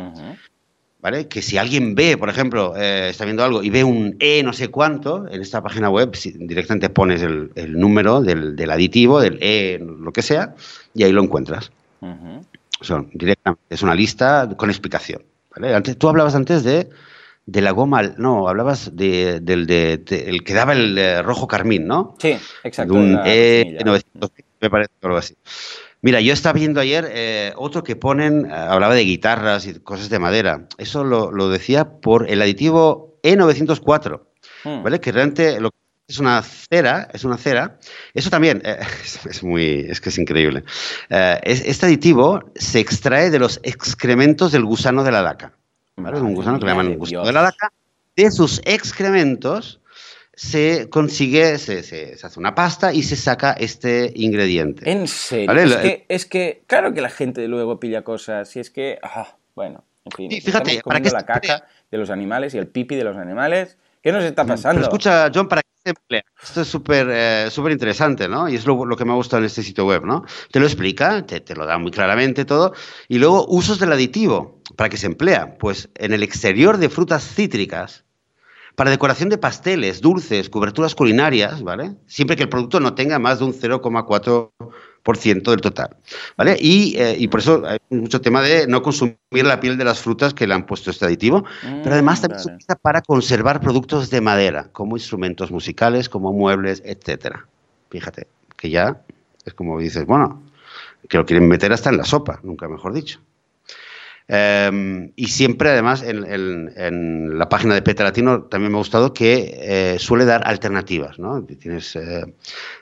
A: que si alguien ve, por ejemplo, eh, está viendo algo y ve un E no sé cuánto, en esta página web directamente pones el, número del, aditivo, del E, lo que sea, y ahí lo encuentras. directamente, es una lista con explicación. Antes, tú hablabas antes de, de la goma, no, hablabas de, del de, el que daba el eh, rojo carmín, ¿no?
B: Sí, exacto.
A: De un E 900, me parece algo así. Mira, yo estaba viendo ayer eh, otro que ponen, eh, hablaba de guitarras y cosas de madera. Eso lo, decía por el aditivo E904, hmm. ¿vale? Que realmente lo es una cera, es una cera. Eso también eh, es, muy, es que es increíble. este aditivo se extrae de los excrementos del gusano de la daca. ¿vale? un gusano que le llaman gusano de la daca. De sus excrementos se consigue, se, se, hace una pasta y se saca este ingrediente.
B: ¿En serio? Es, que, es, que, claro que la gente luego pilla cosas y es que, ah, bueno, en fin.
A: fíjate, para que
B: la caca de los animales y el pipi de los animales. ¿Qué nos está pasando?
A: escucha, John, ¿para se emplea? Esto es súper eh, interesante, ¿no? Y es lo, lo, que me ha gustado en este sitio web, ¿no? Te lo explica, te, te, lo da muy claramente todo. Y luego, usos del aditivo. ¿Para qué se emplea? Pues en el exterior de frutas cítricas, para decoración de pasteles, dulces, coberturas culinarias, ¿vale? Siempre que el producto no tenga más de un 0,4% del total, ¿vale? Eh, y, por eso hay mucho tema de no consumir la piel de las frutas que le han puesto este aditivo, pero además también se utiliza para conservar productos de madera, como instrumentos musicales, como muebles, etcétera. Fíjate, que ya es como dices, bueno, que lo quieren meter hasta en la sopa, nunca mejor dicho. Em, y siempre, además, en, la página de Peta Latino también me ha gustado que eh, suele dar alternativas, ¿no? Tienes, eh,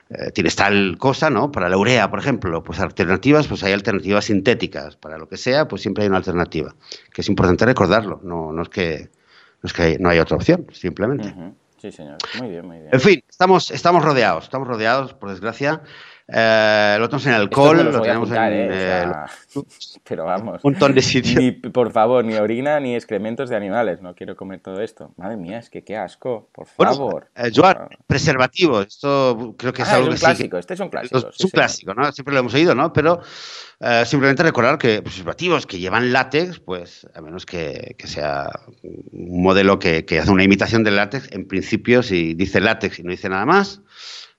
A: eh, tienes tal cosa, ¿no? Para la urea, por ejemplo, pues alternativas, pues hay alternativas sintéticas. Para lo que sea, pues siempre hay una alternativa. Que es importante recordarlo. No, no es que no, es que no hay otra opción, simplemente.
B: Sí, señor. Muy bien, muy bien.
A: En fin, estamos, estamos rodeados, estamos rodeados, por desgracia. Eh, lo tenemos en alcohol, lo tenemos en.
B: Eh, pero vamos.
A: Un montón de sitios.
B: Ni, por favor, ni orina ni excrementos de animales. No quiero comer todo esto. Madre mía, es que qué asco. Por favor.
A: Eh, Joan, preservativo. Esto creo que es
B: ah,
A: algo
B: es un clásico. Este es un clásico.
A: Es un clásico, ¿no? Siempre lo hemos oído, ¿no? Pero simplemente recordar que preservativos que llevan látex, pues a menos que, sea un modelo que, que hace una imitación del látex, en principio, si dice látex y no dice nada más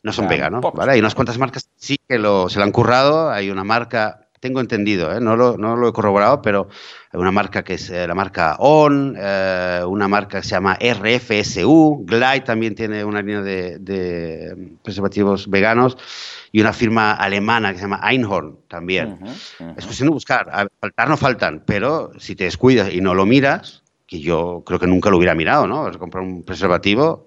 A: no son veganos, ¿vale? Hay unas cuantas marcas sí que lo, se lo han currado. Hay una marca, tengo entendido, ¿eh? no, lo, no lo he corroborado, pero hay una marca que es eh, la marca ON, eh, una marca que se llama RFSU, Glide también tiene una línea de, preservativos veganos y una firma alemana que se llama Einhorn también. Es cuestión de buscar. faltar no faltan, pero si te descuidas y no lo miras, que yo creo que nunca lo hubiera mirado, ¿no? Vas a comprar un preservativo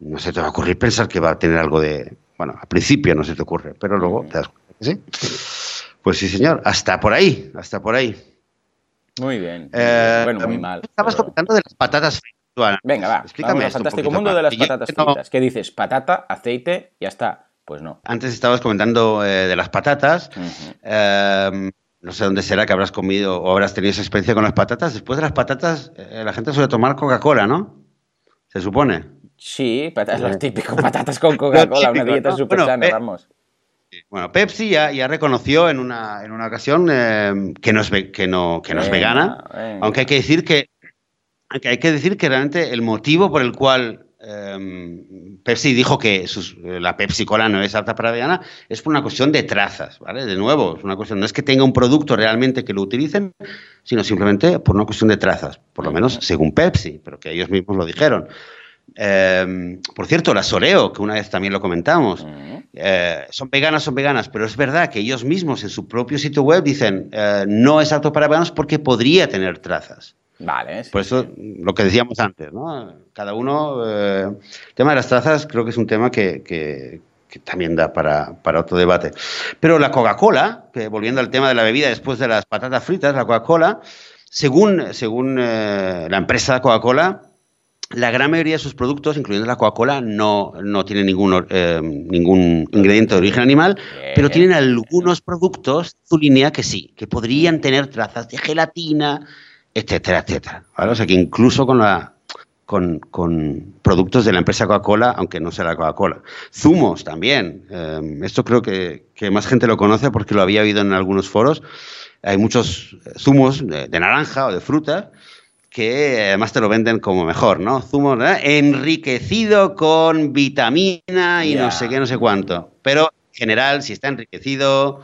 A: no se te va a ocurrir pensar que va a tener algo de... Bueno, al principio no se te ocurre, pero luego te das cuenta que sí. Pues sí, señor, hasta por ahí, hasta por ahí.
B: Muy bien. Eh, bueno, muy mal.
A: Estabas comentando de las patatas fritas.
B: Venga, va. Explícame. el fantástico mundo de las patatas fritas. ¿Qué dices? Patata, aceite, ya está. Pues no.
A: Antes estabas comentando eh, de las patatas. Em, no sé dónde será que habrás comido o habrás tenido esa experiencia con las patatas. Después de las patatas, eh, la gente suele tomar Coca-Cola, ¿no? Se supone.
B: Sí, patatas, los típicos patatas con Coca-Cola, una dieta súper sana, vamos.
A: Bueno, Pepsi ya, reconoció en una, en una ocasión eh, que no es, que no, que no es vegana, aunque hay que decir que aunque hay que decir que realmente el motivo por el cual eh, Pepsi dijo que la Pepsi Cola no es apta para vegana es por una cuestión de trazas, ¿vale? De nuevo, es una cuestión, no es que tenga un producto realmente que lo utilicen, sino simplemente por una cuestión de trazas, por lo menos según Pepsi, pero que ellos mismos lo dijeron. Em, por cierto, las Oreo, que una vez también lo comentamos, eh, son veganas, son veganas, pero es verdad que ellos mismos en su propio sitio web dicen eh, no es apto para veganos porque podría tener trazas.
B: Vale.
A: Por eso lo que decíamos antes, ¿no? Cada uno. Eh, el tema de las trazas creo que es un tema que, también da para, otro debate. Pero la Coca-Cola, volviendo al tema de la bebida después de las patatas fritas, la Coca-Cola, según, según la empresa Coca-Cola, la gran mayoría de sus productos, incluyendo la Coca-Cola, no, no tienen ningún, eh, ningún ingrediente de origen animal, pero tienen algunos productos de su línea que sí, que podrían tener trazas de gelatina, etcétera, etcétera. O sea que incluso con la con, productos de la empresa Coca-Cola, aunque no sea la Coca-Cola. Zumos también. Eh, esto creo que, más gente lo conoce porque lo había oído en algunos foros. Hay muchos zumos de naranja o de fruta que además te lo venden como mejor, ¿no? Zumo enriquecido con vitamina y no sé qué, no sé cuánto. Pero en general, si está enriquecido,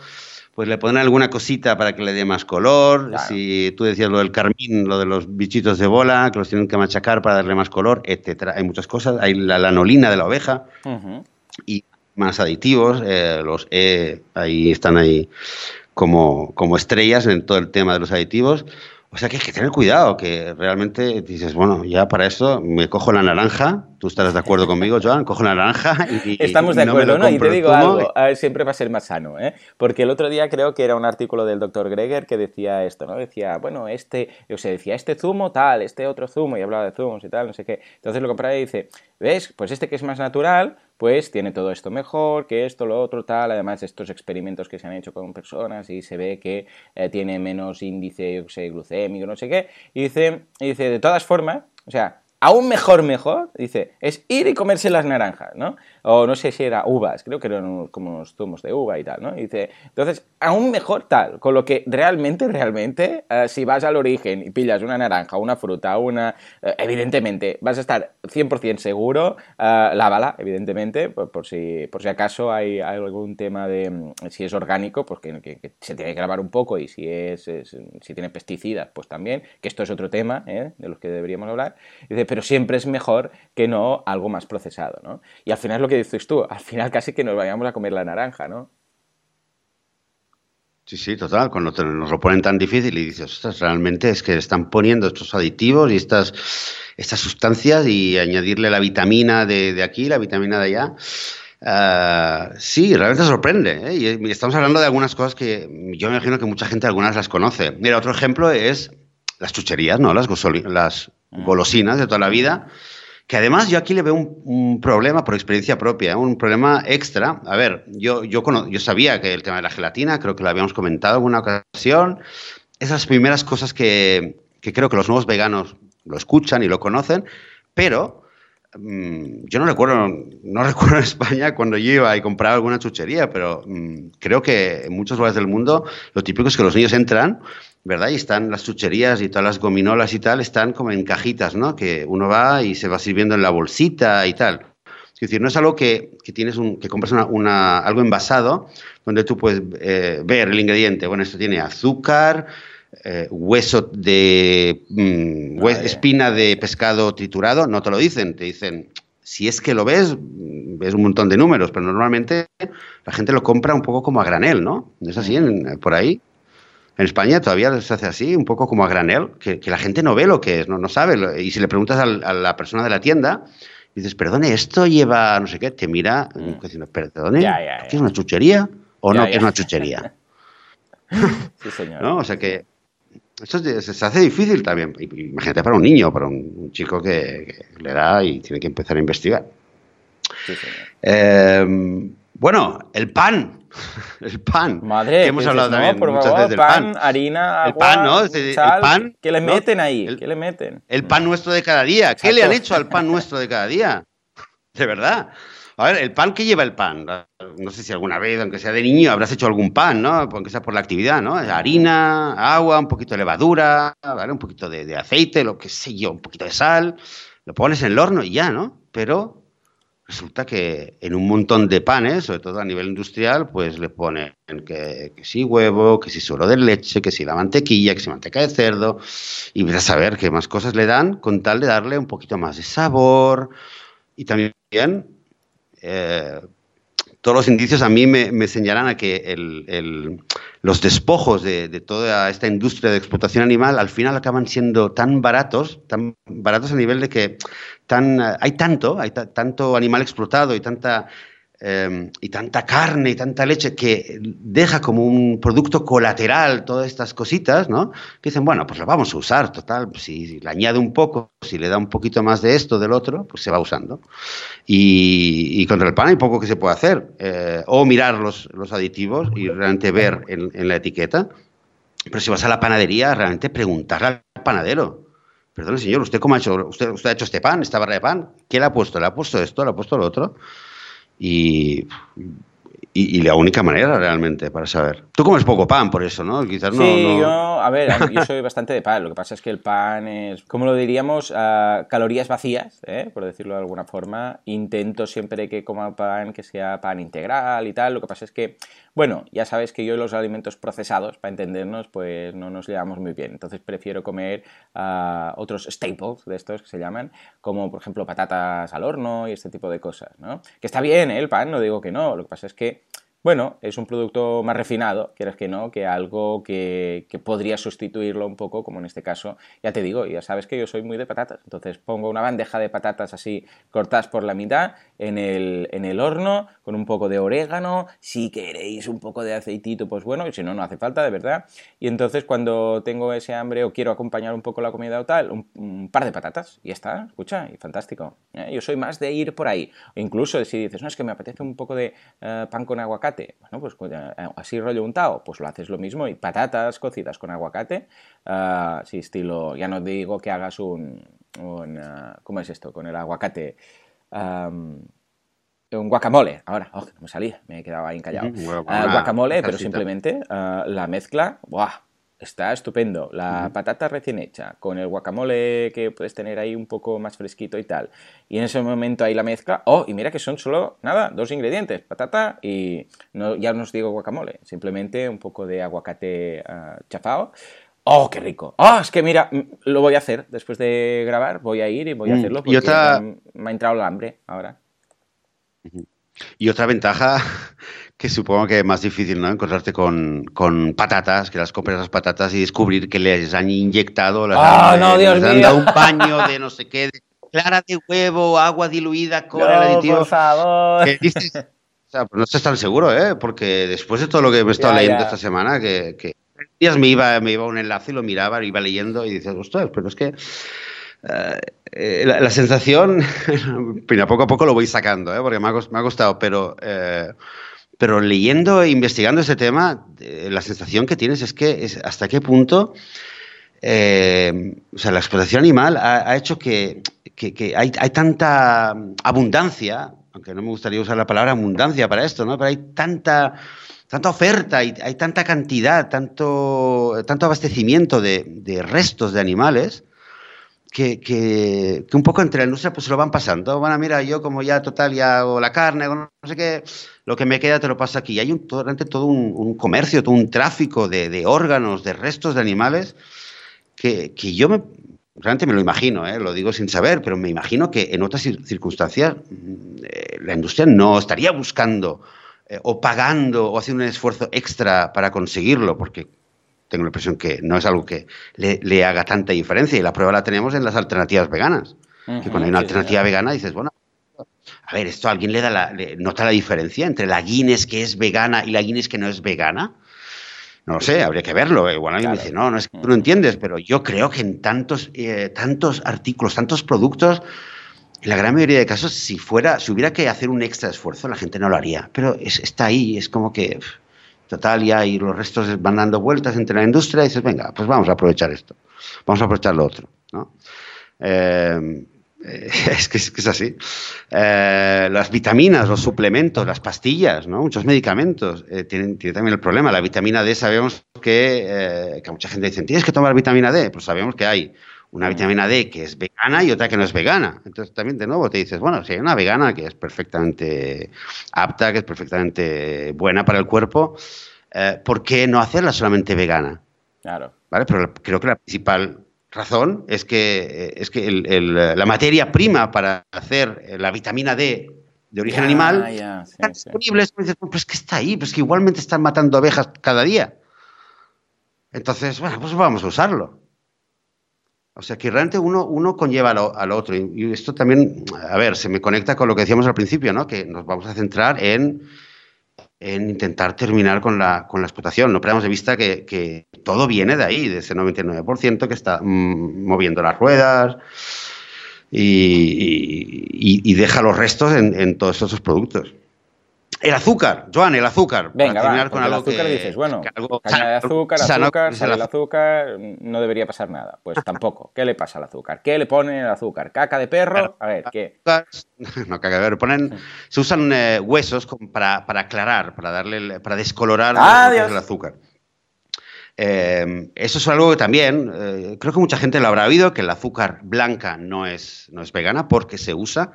A: pues le ponen alguna cosita para que le dé más color. Si tú decías lo del carmín, lo de los bichitos de bola, que los tienen que machacar para darle más color, etcétera. Hay muchas cosas. Hay la lanolina de la oveja y más aditivos. Eh, los E ahí están ahí como, como estrellas en todo el tema de los aditivos. O sea que hay que tener cuidado, que realmente dices, bueno, ya para eso me cojo la naranja, tú estarás de acuerdo conmigo, Joan, cojo la naranja y...
B: Estamos de acuerdo, ¿no? Y te digo algo, siempre va a ser más sano, ¿eh? Porque el otro día creo que era un artículo del doctor Greger que decía esto, ¿no? Decía, bueno, este, o sea, decía, este zumo tal, este otro zumo, y hablaba de zumos y tal, no sé qué. Entonces lo compraba y dice, ¿ves? Pues este que es más natural, pues tiene todo esto mejor, que esto, lo otro, tal. Además, estos experimentos que se han hecho con personas y se ve que eh, tiene menos índice glucémico, no sé qué. Y dice, y dice, de todas formas, o sea, aún mejor, mejor, dice, es ir y comerse las naranjas, ¿no? O no sé si era uvas, creo que eran como unos zumos de uva y tal, ¿no? Dice, entonces, aún mejor tal, con lo que realmente, realmente, eh, si vas al origen y pillas una naranja, una fruta, una, eh, evidentemente, vas a estar 100% seguro, uh, lávala, evidentemente, por, si, por si acaso hay, algún tema de mm, si es orgánico, pues que, se tiene que grabar un poco y si es, si tiene pesticidas, pues también, que esto es otro tema de los que deberíamos hablar, dice, pero siempre es mejor que no algo más procesado, ¿no? Y al final lo que dices tú, al final casi que nos vayamos a comer la naranja, ¿no?
A: Sí, sí, total. Cuando nos lo ponen tan difícil y dices, ostras, realmente es que están poniendo estos aditivos y estas, estas sustancias y añadirle la vitamina de, aquí, la vitamina de allá. Uh, sí, realmente sorprende. ¿eh? Y estamos hablando de algunas cosas que yo me imagino que mucha gente algunas las conoce. Mira, otro ejemplo es las chucherías, ¿no? Las, las mm. golosinas de toda la vida que además yo aquí le veo un, problema por experiencia propia, ¿eh? un problema extra. A ver, yo, yo, yo sabía que el tema de la gelatina, creo que lo habíamos comentado en una ocasión, esas primeras cosas que, que creo que los nuevos veganos lo escuchan y lo conocen, pero yo no recuerdo, no recuerdo en España cuando yo iba y compraba alguna chuchería, pero mm, creo que en muchos lugares del mundo lo típico es que los niños entran ¿verdad? Y están las chucherías y todas las gominolas y tal, están como en cajitas, ¿no? Que uno va y se va sirviendo en la bolsita y tal. Es decir, no es algo que, que tienes un, que compras una, algo envasado donde tú puedes eh, ver el ingrediente. Bueno, esto tiene azúcar, eh, hueso de mm, espina de pescado triturado, no te lo dicen, te dicen, si es que lo ves, ves un montón de números, pero normalmente la gente lo compra un poco como a granel, ¿no? ¿Es así por ahí? En España todavía se hace así, un poco como a granel, que, la gente no ve lo que es, no, no sabe. Y si le preguntas a, la persona de la tienda, dices, perdone, esto lleva no sé qué, te mira mm. diciendo, perdone, ¿qué es una chuchería o no que es una chuchería?
B: sí, señor.
A: ¿No? O sea que Eso se hace difícil también. Imagínate para un niño, para un, chico que, le da y tiene que empezar a investigar. Em, bueno, el pan. El pan.
B: Madre, hemos hablado también muchas veces del pan, harina,
A: el pan, ¿no? el pan,
B: ¿Qué le meten ahí? ¿Qué le meten?
A: El pan nuestro de cada día. ¿Qué le han hecho al pan nuestro de cada día? De verdad. A ver, el pan, ¿qué lleva el pan? No sé si alguna vez, aunque sea de niño, habrás hecho algún pan, ¿no? Aunque sea por la actividad, ¿no? Harina, agua, un poquito de levadura, ¿vale? Un poquito de, aceite, lo que sé yo, un poquito de sal. Lo pones en el horno y ya, ¿no? Pero resulta que en un montón de panes, sobre todo a nivel industrial, pues le ponen que, que sí huevo, que sí suelo de leche, que sí la mantequilla, que sí manteca de cerdo, y ves a qué más cosas le dan con tal de darle un poquito más de sabor y también eh, todos los indicios a mí me, señalan a que los despojos de, toda esta industria de explotación animal al final acaban siendo tan baratos, tan baratos a nivel de que tan, hay tanto, hay tanto animal explotado y tanta Em, y tanta carne y tanta leche que deja como un producto colateral todas estas cositas, ¿no? Que dicen, bueno, pues lo vamos a usar, total, si le añade un poco, si le da un poquito más de esto, del otro, pues se va usando. Y, contra el pan hay poco que se puede hacer. Eh, o mirar los, los, aditivos y realmente ver en, en, la etiqueta. Pero si vas a la panadería, realmente preguntarle al panadero. Perdón, señor, ¿usted cómo ha hecho? ¿Usted, usted ha hecho este pan, esta barra de pan? ¿Qué le ha puesto? ¿Le ha puesto esto? ¿Le ha puesto lo otro? Y, y, la única manera realmente para saber. Tú comes poco pan por eso, ¿no?
B: Quizás no. Sí, yo, a ver, yo soy bastante de pan. Lo que pasa es que el pan es, ¿cómo lo diríamos? Uh, calorías vacías, ¿eh? por decirlo de alguna forma. Intento siempre que coma pan que sea pan integral y tal. Lo que pasa es que, bueno, ya sabes que yo los alimentos procesados, para entendernos, pues no nos llevamos muy bien. Entonces prefiero comer uh, otros staples de estos que se llaman, como por ejemplo patatas al horno y este tipo de cosas, ¿no? Que está bien, ¿eh? el pan, no digo que no. Lo que pasa es que bueno, es un producto más refinado, quieres que no, que algo que, podría sustituirlo un poco, como en este caso, ya te digo, ya sabes que yo soy muy de patatas, entonces pongo una bandeja de patatas así cortadas por la mitad en el, en el horno, con un poco de orégano, si queréis un poco de aceitito, pues bueno, y si no, no hace falta, de verdad, y entonces cuando tengo ese hambre o quiero acompañar un poco la comida o tal, un, par de patatas, y ya está, escucha, y fantástico. ¿eh? Yo soy más de ir por ahí, o incluso si dices, no, es que me apetece un poco de eh, pan con aguacate, bueno, pues eh, así rollo untado, pues lo haces lo mismo y patatas cocidas con aguacate, uh, sí, estilo, ya no digo que hagas un, ah, ¿cómo es esto? Con el aguacate, un guacamole, ahora, oh, no me salía, me he quedado ahí encallado. Ah, guacamole, pero simplemente la mezcla, ¡buah! Está estupendo. La patata recién hecha, con el guacamole que puedes tener ahí un poco más fresquito y tal. Y en ese momento ahí la mezcla. Oh, y mira que son solo, nada, dos ingredientes, patata y no, ya no os digo guacamole, simplemente un poco de aguacate uh, chafao. ¡Oh, qué rico! ¡Oh, es que mira, lo voy a hacer después de grabar, voy a ir y voy a mm, hacerlo porque me, ha entrado el hambre ahora.
A: Y otra ventaja que supongo que es más difícil, ¿no? Encontrarte con, con, patatas, que las compras las patatas y descubrir que les han inyectado, las,
B: ah, han, no, Dios
A: han dado un paño de no sé qué, de clara de huevo, agua diluida con el aditivo.
B: Por favor.
A: dices, o sea, pues no estás tan seguro, ¿eh? Porque después de todo lo que he estado leyendo esta semana, que, que días me iba, me iba un enlace y lo miraba, iba leyendo y dices, ostras, pero es que eh, la, sensación, mira, poco a poco lo voy sacando, ¿eh? porque me ha, me pero, eh, pero leyendo e investigando ese tema, la sensación que tienes es que hasta qué punto o sea, la explotación animal ha, hecho que, que, hay, hay, tanta abundancia, aunque no me gustaría usar la palabra abundancia para esto, ¿no? pero hay tanta tanta oferta y hay tanta cantidad, tanto, tanto abastecimiento de, de restos de animales, que, un poco entre la industria pues se lo van pasando. Bueno, mira, yo como ya total ya hago la carne, no sé qué, lo que me queda te lo paso aquí. Hay un, todo, un, comercio, todo un tráfico de, órganos, de restos de animales que, que yo me, realmente me lo imagino, ¿eh? lo digo sin saber, pero me imagino que en otras circunstancias mm, eh, la industria no estaría buscando eh, o pagando o haciendo un esfuerzo extra para conseguirlo, porque tengo la impresión que no es algo que le, haga tanta diferencia y la prueba la tenemos en las alternativas veganas. que cuando hay una alternativa vegana dices, bueno, a ver, esto a alguien le da la, nota la diferencia entre la Guinness que es vegana y la Guinness que no es vegana. No lo sé, habría que verlo. Igual alguien me dice, no, no es que tú no entiendes, pero yo creo que en tantos, eh, tantos artículos, tantos productos, en la gran mayoría de casos, si fuera, si hubiera que hacer un extra esfuerzo, la gente no lo haría. Pero está ahí, es como que total ya y los restos van dando vueltas entre la industria y dices, venga, pues vamos a aprovechar esto, vamos a aprovechar lo otro. ¿no? Eh, es, que, es, así. Eh, las vitaminas, los suplementos, las pastillas, ¿no? muchos medicamentos eh, tienen, también el problema. La vitamina D sabemos que, que mucha gente dice, tienes que tomar vitamina D, pues sabemos que hay una vitamina D que es vegana y otra que no es vegana. Entonces también de nuevo te dices, bueno, si hay una vegana que es perfectamente apta, que es perfectamente buena para el cuerpo, eh, ¿por qué no hacerla solamente vegana?
B: Claro.
A: ¿Vale? Pero creo que la principal razón es que, eh, es que la materia prima para hacer la vitamina D de origen animal está disponible. Pues que está ahí, pues que igualmente están matando abejas cada día. Entonces, bueno, pues vamos a usarlo. O sea, que realmente uno, uno conlleva al, otro. Y, esto también, a ver, se me conecta con lo que decíamos al principio, ¿no? Que nos vamos a centrar en, en intentar terminar con la, con la explotación. No perdamos de vista que, todo viene de ahí, de ese 99% que está mm, moviendo las ruedas y, y, deja los restos en, en todos esos productos. El azúcar, Joan, el azúcar.
B: Venga, va, con el azúcar dices, bueno, caña de azúcar, azúcar, el azúcar, no debería pasar nada. Pues tampoco. ¿Qué le pasa al azúcar? ¿Qué le ponen el azúcar? ¿Caca de perro? A ver, ¿qué?
A: No, caca de perro. Ponen, se usan eh, huesos para, para, aclarar, para darle, para descolorar el azúcar. Eh, eso es algo que también, eh, creo que mucha gente lo habrá oído, que el azúcar blanca no es, no es vegana porque se usa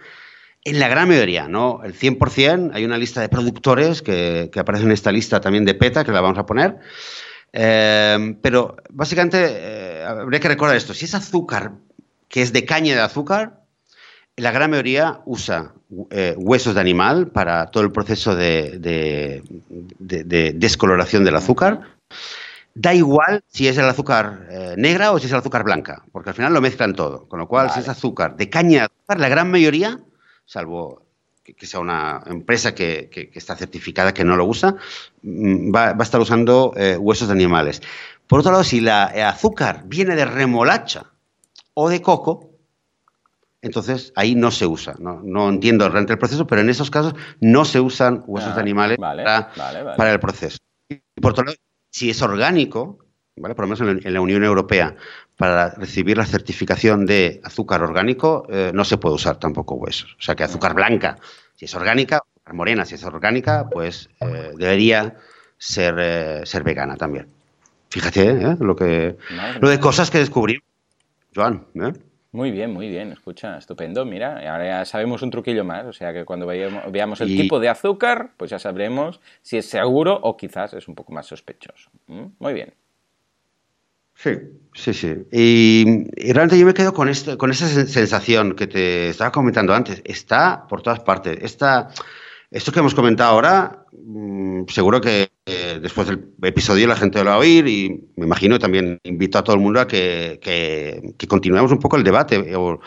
A: en la gran mayoría, ¿no? El 100%, hay una lista de productores que, que aparece en esta lista también de PETA, que la vamos a poner. Eh, pero básicamente eh, habría que recordar esto. Si es azúcar que es de caña de azúcar, la gran mayoría usa eh, huesos de animal para todo el proceso de, de, descoloración del azúcar. Da igual si es el azúcar negra o si es el azúcar blanca, porque al final lo mezclan todo. Con lo cual, si es azúcar de caña de azúcar, la gran mayoría salvo que, sea una empresa que, está certificada que no lo usa, mm, va, a estar usando eh, huesos de animales. Por otro lado, si la azúcar viene de remolacha o de coco, entonces ahí no se usa. No, entiendo realmente el proceso, pero en esos casos no se usan huesos de ah, animales para, el proceso. Y por otro lado, si es orgánico, ¿vale? por lo menos en la Unión Europea, para recibir la certificación de azúcar orgánico eh, no se puede usar tampoco huesos. O sea que azúcar blanca, si es orgánica, azúcar morena, si es orgánica, pues eh, debería ser, eh, ser vegana también. Fíjate lo que lo de cosas que descubrí, Joan.
B: Muy bien, muy bien, escucha, estupendo. Mira, ahora ya sabemos un truquillo más, o sea que cuando veamos, el tipo de azúcar, pues ya sabremos si es seguro o quizás es un poco más sospechoso. ¿Mm? Muy bien.
A: Sí, sí, sí. Y, realmente yo me quedo con, esto, con esa sensación que te estaba comentando antes. Está por todas partes. Esta, esto que hemos comentado ahora, mm, seguro que eh, después del episodio la gente lo va a oír y me imagino también invito a todo el mundo a que, continuemos un poco el debate o,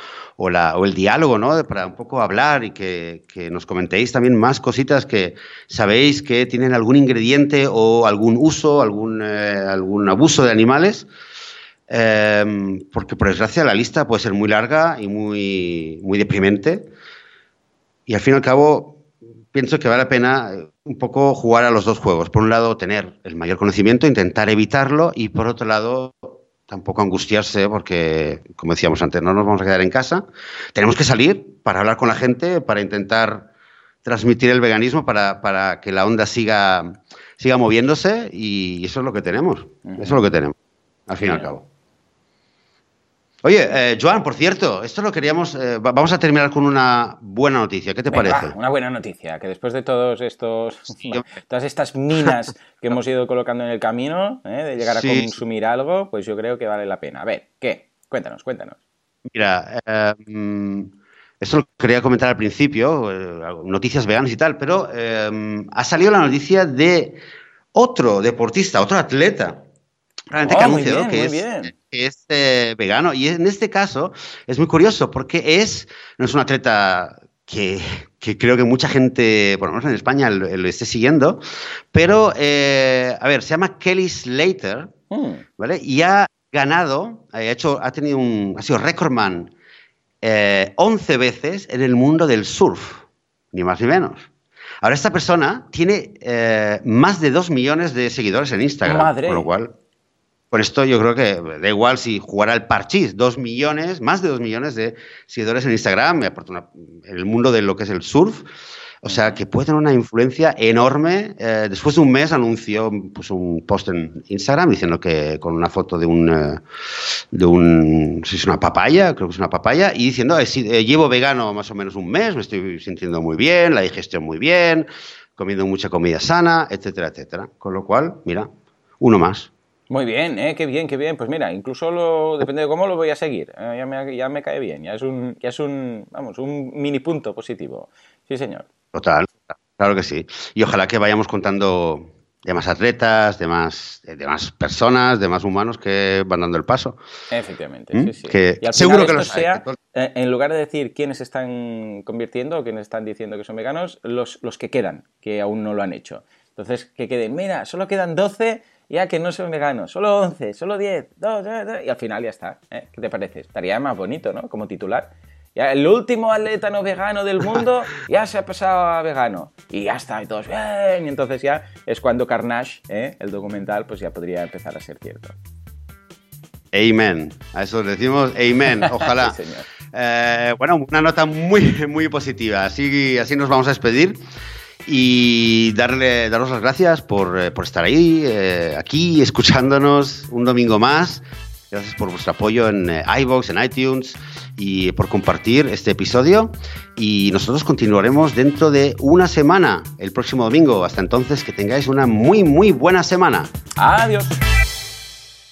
A: el diálogo, ¿no? Para un poco hablar y que, nos comentéis también más cositas que sabéis que tienen algún ingrediente o algún uso, algún, eh, abuso de animales. Eh, porque por desgracia la lista puede ser muy larga y muy deprimente. Y al fin y al cabo, pienso que vale la pena eh, un poco jugar a los dos juegos. Por un lado, tener el mayor conocimiento, intentar evitarlo, y por otro lado, tampoco angustiarse porque, como decíamos antes, no nos vamos a quedar en casa. Tenemos que salir para hablar con la gente, para intentar transmitir el veganismo, para, para que la onda siga, siga moviéndose, y eso es lo que tenemos. Eso es lo que tenemos, al fin y al cabo. Oye, eh, Joan, por cierto, esto lo queríamos. Eh, vamos a terminar con una buena noticia. ¿Qué te parece?
B: una buena noticia, que después de todos estos, todas estas minas que hemos ido colocando en el camino, eh, de llegar a consumir algo, pues yo creo que vale la pena. A ver, ¿qué? Cuéntanos, cuéntanos.
A: Mira, esto lo quería comentar al principio, noticias veganas y tal, pero ha salido la noticia de otro deportista, otro atleta realmente oh, que, es, eh, vegano. Y en este caso es muy curioso porque es, no es un atleta que, que creo que mucha gente, por lo menos en España, lo, esté siguiendo. Pero, eh, a ver, se llama Kelly Slater, hmm. ¿vale? Y ha ganado, ha, hecho, ha, tenido un, ha sido recordman 11 veces en el mundo del surf, ni más ni menos. Ahora, esta persona tiene más de 2 millones de seguidores en Instagram, Madre. con lo cual con esto yo creo que da igual si jugara el parchís, dos millones, más de dos millones de seguidores en Instagram, en el mundo de lo que es el surf. O sea, que puede tener una influencia enorme. Eh, después de un mes anunció pues, un post en Instagram diciendo que con una foto de un, eh, de un, si es una papaya, creo que es una papaya, y diciendo, eh, llevo vegano más o menos un mes, me estoy sintiendo muy bien, la digestión muy bien, comiendo mucha comida sana, etcétera, etcétera. Con lo cual, mira, uno más.
B: Muy bien, ¿eh? qué bien, qué bien. Pues mira, incluso lo, depende de cómo lo voy a seguir. Eh, ya, me, ya, me, cae bien, ya es un, ya es un, vamos, un mini punto positivo. Sí, señor.
A: Total, claro que sí. Y ojalá que vayamos contando de más atletas, de más, de más personas, de más humanos que van dando el paso.
B: Efectivamente, ¿Mm? sí, sí. y al seguro que lo sea, eh, en lugar de decir quiénes están convirtiendo o quiénes están diciendo que son veganos, los, los que quedan, que aún no lo han hecho. Entonces, que queden, mira, solo quedan 12 ya que no son veganos, solo 11, solo 10, 2, 2, 2 y al final ya está. ¿eh? ¿Qué te parece? Estaría más bonito, ¿no? Como titular. Ya, el último atleta no vegano del mundo ya se ha pasado a vegano. Y ya está, y todos bien. Y entonces ya es cuando Carnage, ¿eh? el documental, pues ya podría empezar a ser cierto.
A: Amen. A eso decimos amen. Ojalá. sí, señor. Eh, bueno, una nota muy, muy positiva. Así, así nos vamos a despedir y darle, daros las gracias por, eh, estar ahí, eh, aquí, escuchándonos un domingo más. Gracias por vuestro apoyo en eh, iVoox, en iTunes y por compartir este episodio. Y nosotros continuaremos dentro de una semana, el próximo domingo. Hasta entonces, que tengáis una muy, muy buena semana.
B: Adiós.